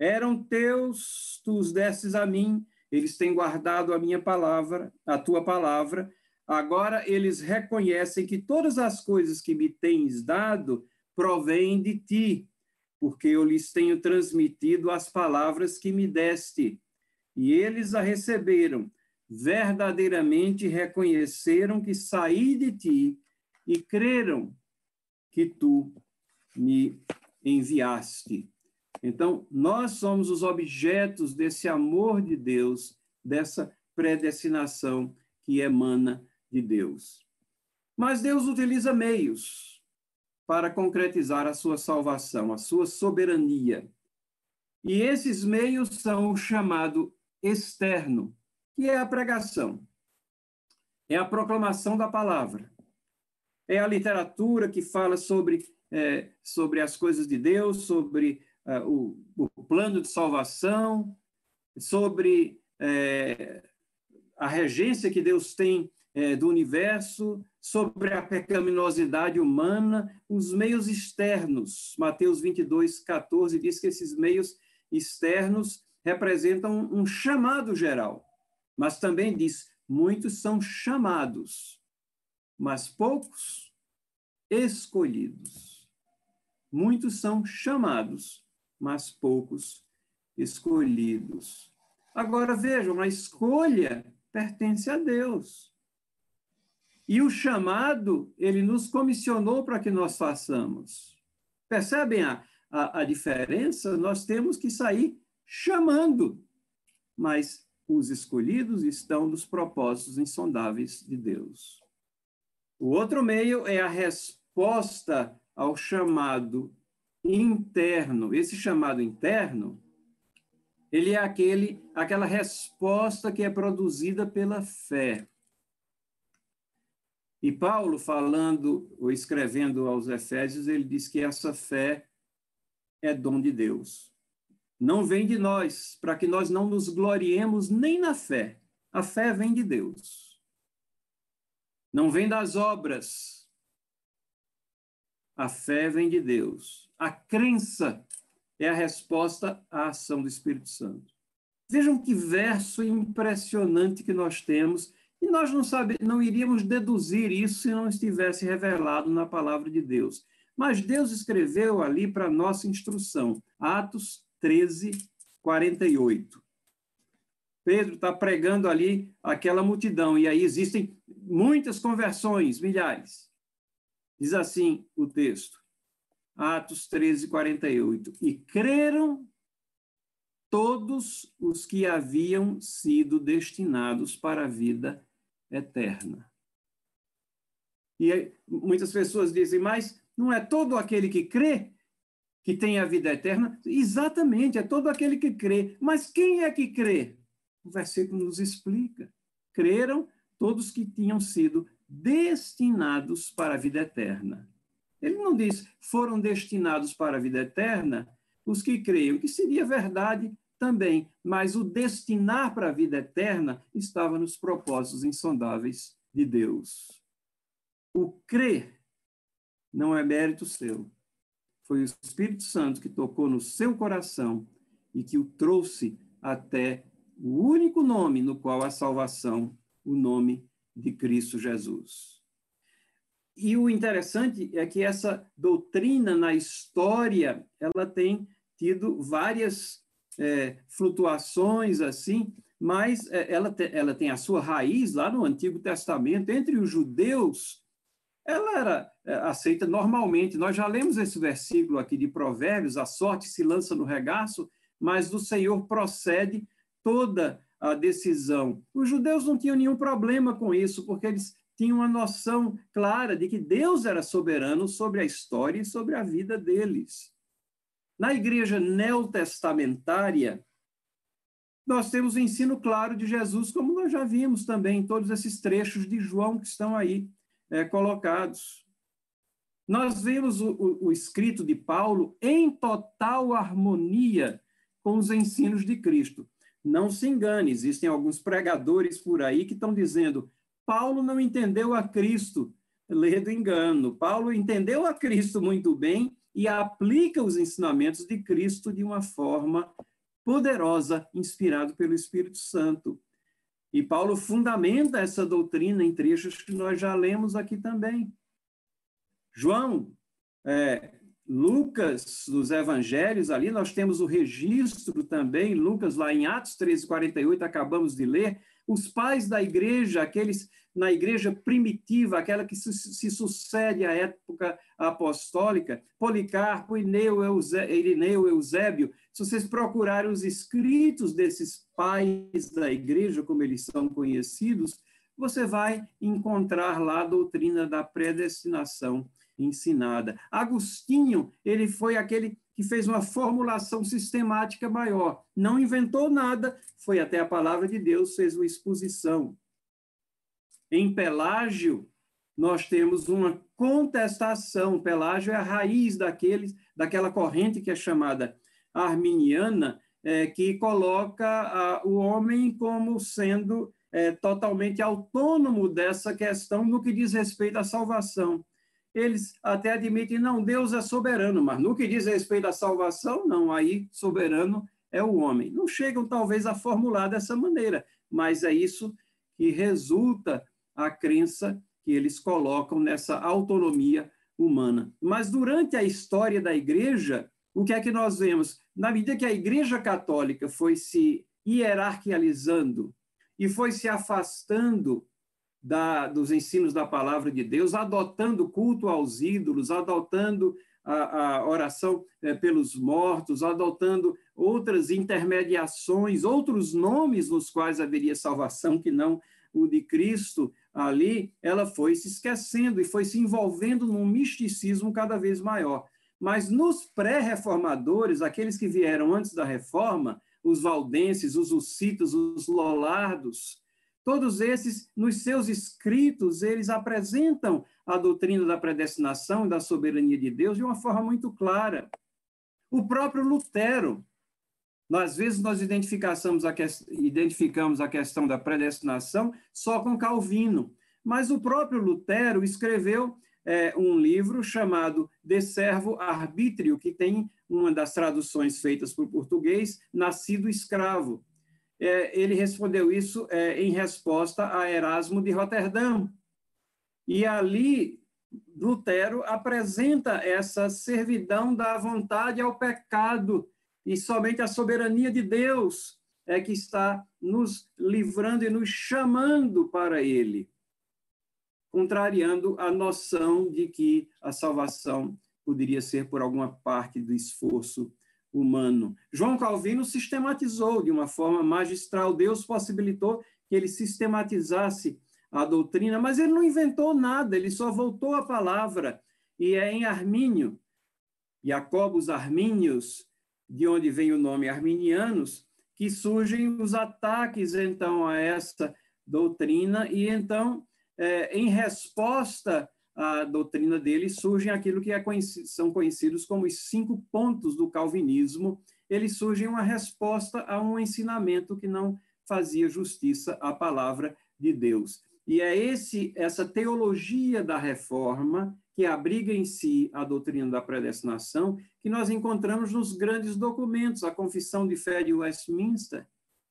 Eram teus, tu os destes a mim, eles têm guardado a minha palavra, a tua palavra. Agora eles reconhecem que todas as coisas que me tens dado provêm de ti, porque eu lhes tenho transmitido as palavras que me deste e eles a receberam, verdadeiramente reconheceram que saí de ti e creram que tu me enviaste. Então, nós somos os objetos desse amor de Deus, dessa predestinação que emana de Deus. Mas Deus utiliza meios para concretizar a sua salvação, a sua soberania. E esses meios são o chamado externo, que é a pregação, é a proclamação da palavra, é a literatura que fala sobre, é, sobre as coisas de Deus, sobre é, o, o, plano de salvação, sobre é, a regência que Deus tem é, do universo, sobre a pecaminosidade humana, os meios externos. Mateus 22, 14 diz que esses meios externos representam um chamado geral, mas também diz: muitos são chamados, mas poucos escolhidos. Muitos são chamados, mas poucos escolhidos. Agora vejam, a escolha pertence a Deus. E o chamado, ele nos comissionou para que nós façamos. Percebem a, a, a diferença? Nós temos que sair chamando, mas os escolhidos estão nos propósitos insondáveis de Deus. O outro meio é a resposta ao chamado interno. Esse chamado interno, ele é aquele, aquela resposta que é produzida pela fé. E Paulo, falando ou escrevendo aos Efésios, ele diz que essa fé é dom de Deus não vem de nós, para que nós não nos gloriemos nem na fé. A fé vem de Deus. Não vem das obras. A fé vem de Deus. A crença é a resposta à ação do Espírito Santo. Vejam que verso impressionante que nós temos, e nós não, sabe, não iríamos deduzir isso se não estivesse revelado na palavra de Deus. Mas Deus escreveu ali para nossa instrução. Atos 13, 48. Pedro está pregando ali aquela multidão, e aí existem muitas conversões, milhares. Diz assim o texto, Atos 13, 48. E creram todos os que haviam sido destinados para a vida eterna. E aí, muitas pessoas dizem, mas não é todo aquele que crê que tem a vida eterna? Exatamente, é todo aquele que crê. Mas quem é que crê? O versículo nos explica. Creram todos que tinham sido destinados para a vida eterna. Ele não diz foram destinados para a vida eterna os que creiam, que seria verdade também, mas o destinar para a vida eterna estava nos propósitos insondáveis de Deus. O crer não é mérito seu. Foi o Espírito Santo que tocou no seu coração e que o trouxe até o único nome no qual há salvação, o nome de Cristo Jesus. E o interessante é que essa doutrina na história, ela tem tido várias é, flutuações assim, mas é, ela, te, ela tem a sua raiz lá no Antigo Testamento, entre os judeus, ela era é, aceita normalmente. Nós já lemos esse versículo aqui de Provérbios: a sorte se lança no regaço, mas do Senhor procede toda a decisão. Os judeus não tinham nenhum problema com isso, porque eles tinham uma noção clara de que Deus era soberano sobre a história e sobre a vida deles. Na igreja neotestamentária, nós temos o ensino claro de Jesus, como nós já vimos também em todos esses trechos de João que estão aí é, colocados. Nós vemos o, o, o escrito de Paulo em total harmonia com os ensinos de Cristo. Não se engane, existem alguns pregadores por aí que estão dizendo: Paulo não entendeu a Cristo. Lê do engano. Paulo entendeu a Cristo muito bem e aplica os ensinamentos de Cristo de uma forma poderosa, inspirado pelo Espírito Santo. E Paulo fundamenta essa doutrina em trechos que nós já lemos aqui também. João é, Lucas, dos evangelhos, ali nós temos o registro também, Lucas, lá em Atos 13, 48, acabamos de ler, os pais da igreja, aqueles na igreja primitiva, aquela que se, se sucede à época apostólica, Policarpo, Ineu, Irineu, Eusébio, se vocês procurarem os escritos desses pais da igreja, como eles são conhecidos, você vai encontrar lá a doutrina da predestinação ensinada. Agostinho, ele foi aquele que fez uma formulação sistemática maior. Não inventou nada, foi até a palavra de Deus, fez uma exposição. Em Pelágio, nós temos uma contestação. Pelágio é a raiz daqueles, daquela corrente que é chamada arminiana, é, que coloca a, o homem como sendo é, totalmente autônomo dessa questão no que diz respeito à salvação eles até admitem, não, Deus é soberano, mas no que diz respeito à salvação, não, aí soberano é o homem. Não chegam, talvez, a formular dessa maneira, mas é isso que resulta a crença que eles colocam nessa autonomia humana. Mas durante a história da igreja, o que é que nós vemos? Na medida que a igreja católica foi se hierarquizando e foi se afastando da, dos ensinos da palavra de Deus, adotando culto aos ídolos, adotando a, a oração é, pelos mortos, adotando outras intermediações, outros nomes nos quais haveria salvação que não o de Cristo ali, ela foi se esquecendo e foi se envolvendo num misticismo cada vez maior. Mas nos pré-reformadores, aqueles que vieram antes da reforma, os valdenses, os hussitas, os lollardos, Todos esses, nos seus escritos, eles apresentam a doutrina da predestinação e da soberania de Deus de uma forma muito clara. O próprio Lutero, às vezes nós identificamos a, que, identificamos a questão da predestinação só com Calvino, mas o próprio Lutero escreveu é, um livro chamado De Servo Arbítrio, que tem uma das traduções feitas para o português, Nascido Escravo ele respondeu isso é, em resposta a Erasmo de Roterdão. E ali, Lutero apresenta essa servidão da vontade ao pecado, e somente a soberania de Deus é que está nos livrando e nos chamando para ele, contrariando a noção de que a salvação poderia ser por alguma parte do esforço humano. João Calvino sistematizou de uma forma magistral. Deus possibilitou que ele sistematizasse a doutrina, mas ele não inventou nada, ele só voltou a palavra. E é em Armínio, Jacobus Armínios, de onde vem o nome arminianos, que surgem os ataques, então, a essa doutrina, e então, é, em resposta a doutrina dele, surgem aquilo que é são conhecidos como os cinco pontos do calvinismo. Eles surgem uma resposta a um ensinamento que não fazia justiça à palavra de Deus. E é esse essa teologia da reforma que abriga em si a doutrina da predestinação que nós encontramos nos grandes documentos, a Confissão de Fé de Westminster,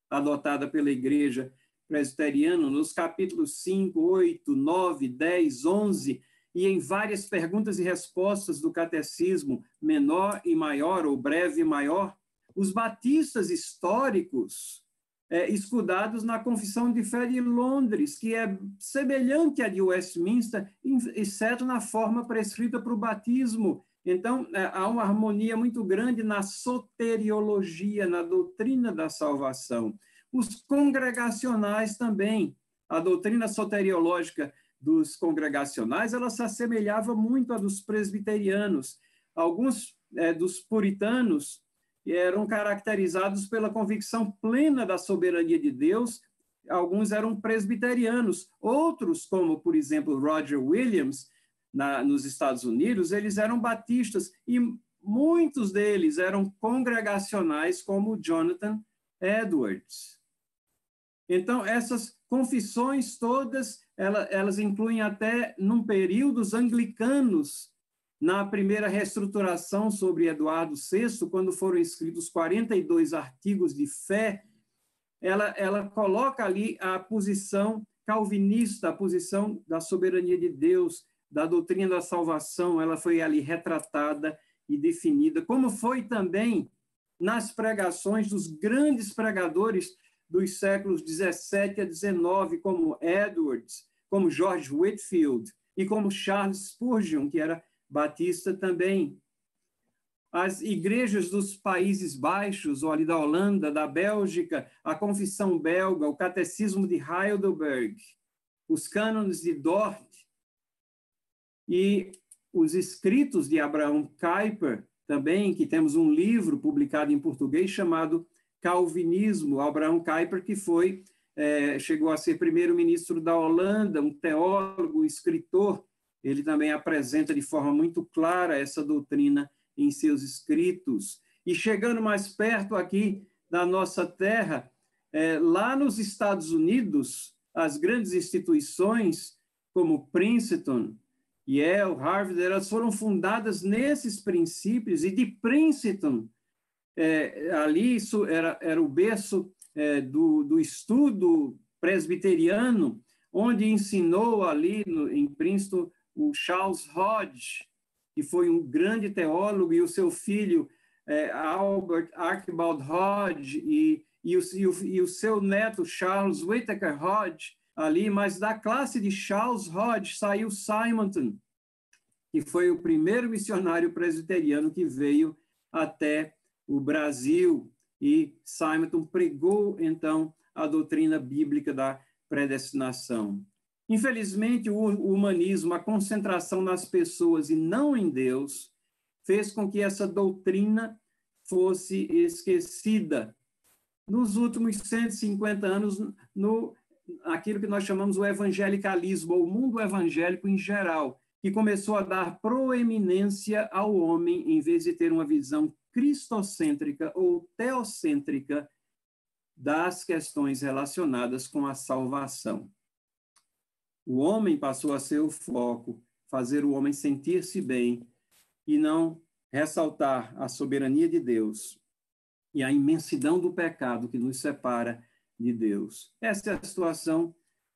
adotada pela Igreja Presbiteriana, nos capítulos 5, 8, 9, 10, 11, e em várias perguntas e respostas do catecismo menor e maior, ou breve e maior, os batistas históricos, é, escudados na Confissão de Fé de Londres, que é semelhante à de Westminster, exceto na forma prescrita para o batismo. Então, é, há uma harmonia muito grande na soteriologia, na doutrina da salvação. Os congregacionais também, a doutrina soteriológica dos congregacionais, ela se assemelhava muito à dos presbiterianos. Alguns é, dos puritanos eram caracterizados pela convicção plena da soberania de Deus, alguns eram presbiterianos, outros, como, por exemplo, Roger Williams, na, nos Estados Unidos, eles eram batistas, e muitos deles eram congregacionais, como Jonathan Edwards. Então, essas confissões todas, elas, elas incluem até, num período, os anglicanos, na primeira reestruturação sobre Eduardo VI, quando foram escritos 42 artigos de fé, ela, ela coloca ali a posição calvinista, a posição da soberania de Deus, da doutrina da salvação, ela foi ali retratada e definida, como foi também nas pregações dos grandes pregadores dos séculos 17 a 19, como Edwards, como George Whitfield e como Charles Spurgeon, que era batista também. As igrejas dos Países Baixos, ou ali da Holanda, da Bélgica, a Confissão Belga, o Catecismo de Heidelberg, os cânones de Dort e os escritos de Abraão Kuyper, também, que temos um livro publicado em português chamado Calvinismo, Abraão Kuyper, que foi, é, chegou a ser primeiro-ministro da Holanda, um teólogo, escritor, ele também apresenta de forma muito clara essa doutrina em seus escritos. E chegando mais perto aqui da nossa terra, é, lá nos Estados Unidos, as grandes instituições como Princeton, Yale, Harvard, elas foram fundadas nesses princípios, e de Princeton, é, ali isso era, era o berço é, do, do estudo presbiteriano, onde ensinou ali no, em Princeton o Charles Hodge, que foi um grande teólogo, e o seu filho é, Albert Archibald Hodge, e, e, o, e, o, e o seu neto Charles Whittaker Hodge, ali, mas da classe de Charles Hodge saiu Simonton, que foi o primeiro missionário presbiteriano que veio até o Brasil, e Simonton pregou, então, a doutrina bíblica da predestinação. Infelizmente, o humanismo, a concentração nas pessoas e não em Deus, fez com que essa doutrina fosse esquecida. Nos últimos 150 anos, no aquilo que nós chamamos o evangelicalismo, ou o mundo evangélico em geral, que começou a dar proeminência ao homem em vez de ter uma visão cristocêntrica ou teocêntrica das questões relacionadas com a salvação. O homem passou a ser o foco, fazer o homem sentir-se bem e não ressaltar a soberania de Deus e a imensidão do pecado que nos separa de Deus. Essa é a situação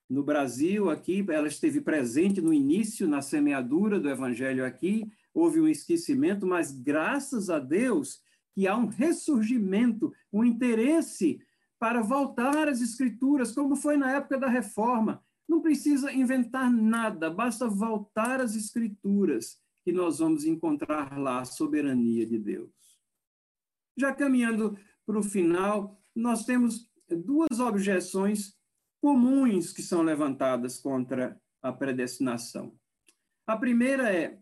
no Brasil aqui, ela esteve presente no início, na semeadura do evangelho aqui, houve um esquecimento, mas graças a Deus que há um ressurgimento, um interesse para voltar às escrituras, como foi na época da reforma. Não precisa inventar nada, basta voltar às Escrituras que nós vamos encontrar lá a soberania de Deus. Já caminhando para o final, nós temos duas objeções comuns que são levantadas contra a predestinação. A primeira é: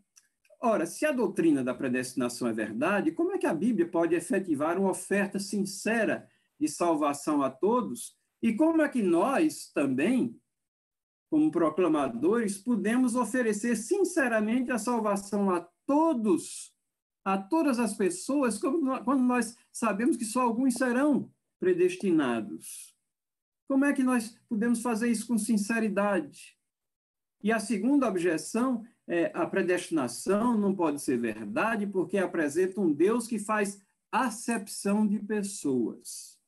ora, se a doutrina da predestinação é verdade, como é que a Bíblia pode efetivar uma oferta sincera de salvação a todos? E como é que nós também como proclamadores, podemos oferecer sinceramente a salvação a todos, a todas as pessoas, quando nós sabemos que só alguns serão predestinados. Como é que nós podemos fazer isso com sinceridade? E a segunda objeção é a predestinação não pode ser verdade porque apresenta um Deus que faz acepção de pessoas.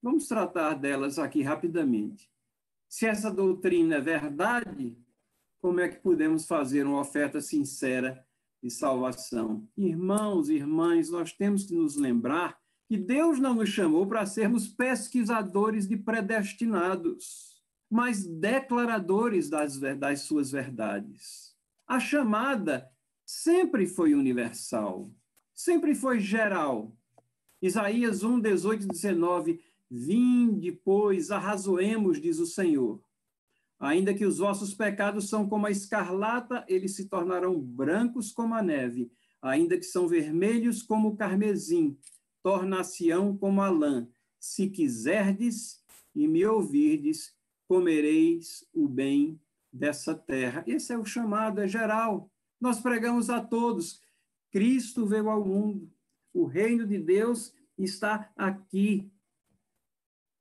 Vamos tratar delas aqui rapidamente. Se essa doutrina é verdade, como é que podemos fazer uma oferta sincera de salvação? Irmãos e irmãs, nós temos que nos lembrar que Deus não nos chamou para sermos pesquisadores de predestinados, mas declaradores das, das suas verdades. A chamada sempre foi universal, sempre foi geral. Isaías 1, 18 19 Vinde, pois, arrazoemos, diz o Senhor. Ainda que os vossos pecados são como a escarlata, eles se tornarão brancos como a neve. Ainda que são vermelhos como o carmesim, tornar-se-ão como a lã. Se quiserdes e me ouvirdes, comereis o bem dessa terra. Esse é o chamado, é geral. Nós pregamos a todos. Cristo veio ao mundo. O reino de Deus está aqui.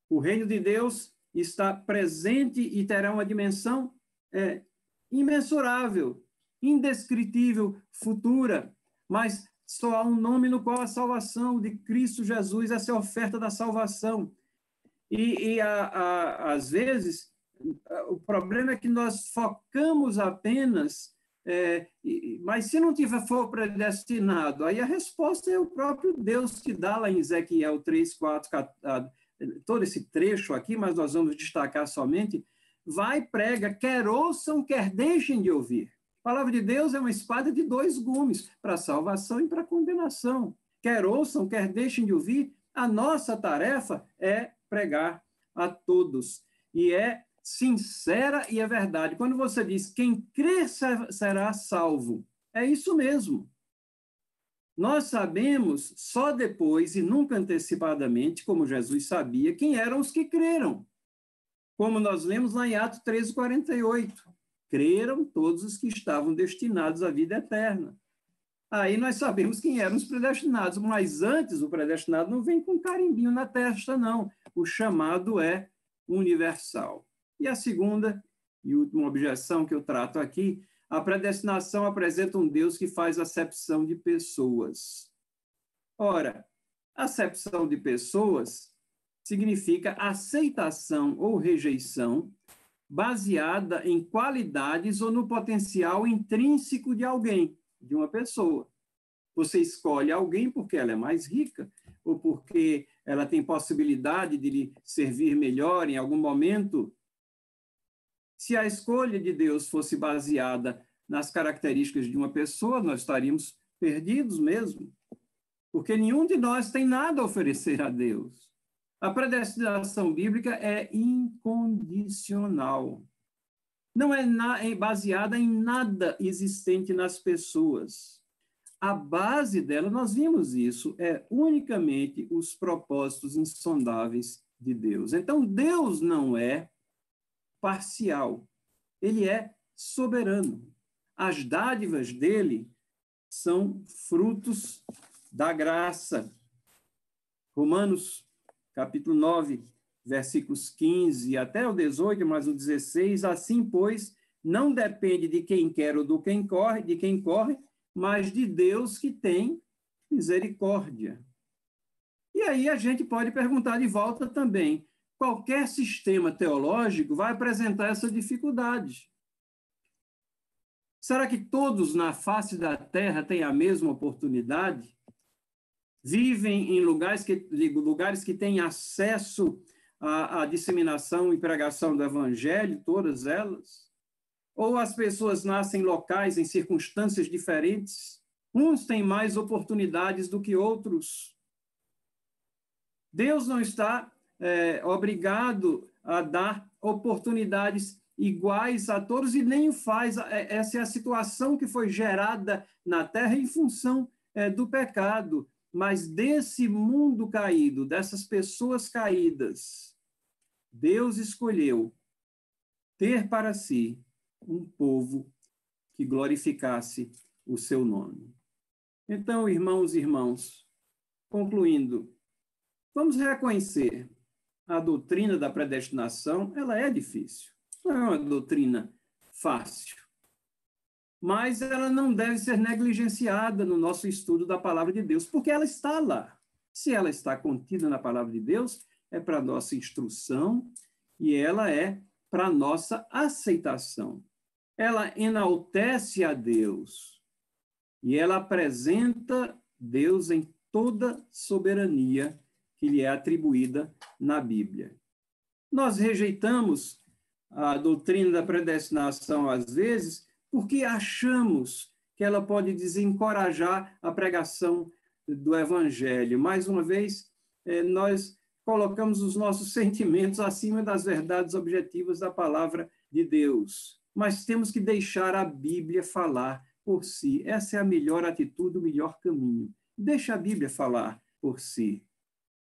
O reino de Deus está presente e terá uma dimensão é, imensurável, indescritível, futura, mas só há um nome no qual a salvação de Cristo Jesus, essa é oferta da salvação. E, e a, a, às vezes, o problema é que nós focamos apenas, é, mas se não tiver for predestinado, aí a resposta é o próprio Deus que dá lá em Ezequiel 3, 4, 4 todo esse trecho aqui, mas nós vamos destacar somente, vai prega, quer ouçam, quer deixem de ouvir. A palavra de Deus é uma espada de dois gumes, para salvação e para condenação. Quer ouçam, quer deixem de ouvir, a nossa tarefa é pregar a todos. E é sincera e é verdade. Quando você diz quem crê será salvo, é isso mesmo. Nós sabemos só depois e nunca antecipadamente, como Jesus sabia, quem eram os que creram. Como nós lemos lá em Atos 13, 48. Creram todos os que estavam destinados à vida eterna. Aí nós sabemos quem eram os predestinados, mas antes o predestinado não vem com carimbinho na testa, não. O chamado é universal. E a segunda e última objeção que eu trato aqui a predestinação apresenta um Deus que faz acepção de pessoas. Ora, acepção de pessoas significa aceitação ou rejeição baseada em qualidades ou no potencial intrínseco de alguém, de uma pessoa. Você escolhe alguém porque ela é mais rica, ou porque ela tem possibilidade de lhe servir melhor em algum momento se a escolha de Deus fosse baseada nas características de uma pessoa, nós estaríamos perdidos mesmo. Porque nenhum de nós tem nada a oferecer a Deus. A predestinação bíblica é incondicional. Não é, é baseada em nada existente nas pessoas. A base dela, nós vimos isso, é unicamente os propósitos insondáveis de Deus. Então, Deus não é parcial, ele é soberano. As dádivas dele são frutos da graça. Romanos, capítulo 9, versículos 15 até o 18, mais o 16, assim, pois, não depende de quem quer ou do quem corre, de quem corre, mas de Deus que tem misericórdia. E aí a gente pode perguntar de volta também: qualquer sistema teológico vai apresentar essa dificuldade. Será que todos na face da terra têm a mesma oportunidade? Vivem em lugares que, lugares que têm acesso à, à disseminação e pregação do evangelho, todas elas? Ou as pessoas nascem locais, em circunstâncias diferentes? Uns têm mais oportunidades do que outros. Deus não está é, obrigado a dar oportunidades iguais a todos e nem o faz. É, essa é a situação que foi gerada na Terra em função é, do pecado. Mas desse mundo caído, dessas pessoas caídas, Deus escolheu ter para si um povo que glorificasse o seu nome. Então, irmãos e irmãos, concluindo, vamos reconhecer a doutrina da predestinação, ela é difícil. Não é uma doutrina fácil. Mas ela não deve ser negligenciada no nosso estudo da palavra de Deus, porque ela está lá. Se ela está contida na palavra de Deus, é para nossa instrução e ela é para nossa aceitação. Ela enaltece a Deus e ela apresenta Deus em toda soberania que lhe é atribuída na Bíblia. Nós rejeitamos a doutrina da predestinação às vezes porque achamos que ela pode desencorajar a pregação do evangelho. Mais uma vez, eh, nós colocamos os nossos sentimentos acima das verdades objetivas da palavra de Deus. Mas temos que deixar a Bíblia falar por si. Essa é a melhor atitude, o melhor caminho. Deixa a Bíblia falar por si.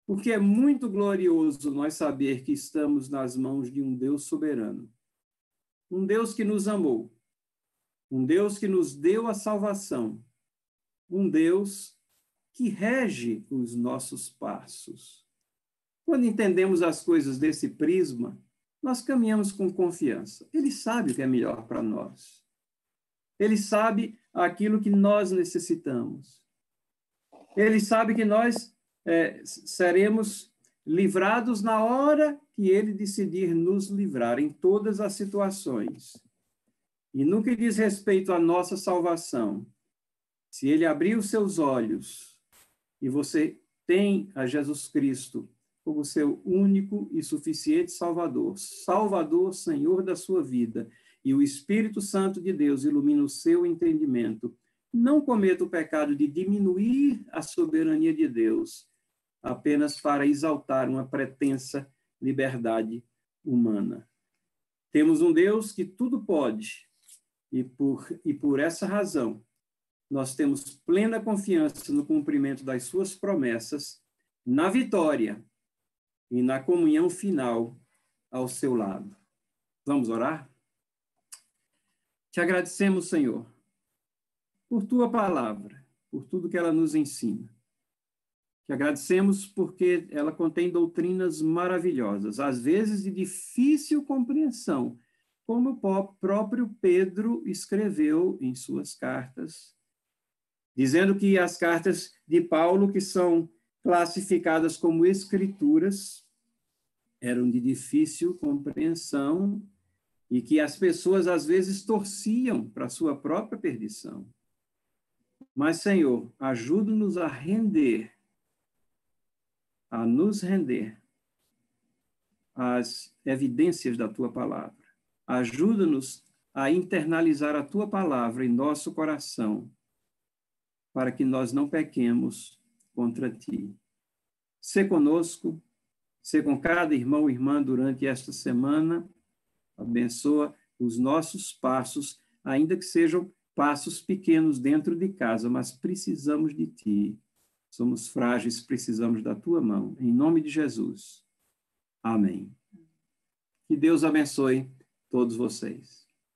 Porque é muito glorioso nós saber que estamos nas mãos de um Deus soberano. Um Deus que nos amou. Um Deus que nos deu a salvação. Um Deus que rege os nossos passos. Quando entendemos as coisas desse prisma, nós caminhamos com confiança. Ele sabe o que é melhor para nós. Ele sabe aquilo que nós necessitamos. Ele sabe que nós é, seremos livrados na hora que ele decidir nos livrar, em todas as situações. E no que diz respeito à nossa salvação, se ele abrir os seus olhos e você tem a Jesus Cristo como seu único e suficiente Salvador, Salvador, Senhor da sua vida, e o Espírito Santo de Deus ilumina o seu entendimento, não cometa o pecado de diminuir a soberania de Deus apenas para exaltar uma pretensa liberdade humana. Temos um Deus que tudo pode, e por, e por essa razão nós temos plena confiança no cumprimento das suas promessas, na vitória e na comunhão final ao seu lado. Vamos orar? Te agradecemos, Senhor, por tua palavra, por tudo que ela nos ensina. Te agradecemos porque ela contém doutrinas maravilhosas, às vezes de difícil compreensão, como o próprio Pedro escreveu em suas cartas dizendo que as cartas de Paulo, que são classificadas como escrituras, eram de difícil compreensão e que as pessoas às vezes torciam para sua própria perdição. Mas, Senhor, ajuda-nos a render, a nos render às evidências da tua palavra. Ajuda-nos a internalizar a tua palavra em nosso coração para que nós não pequemos contra ti. Se conosco, se com cada irmão e irmã durante esta semana, abençoa os nossos passos, ainda que sejam passos pequenos dentro de casa, mas precisamos de ti. Somos frágeis, precisamos da tua mão. Em nome de Jesus. Amém. Que Deus abençoe todos vocês.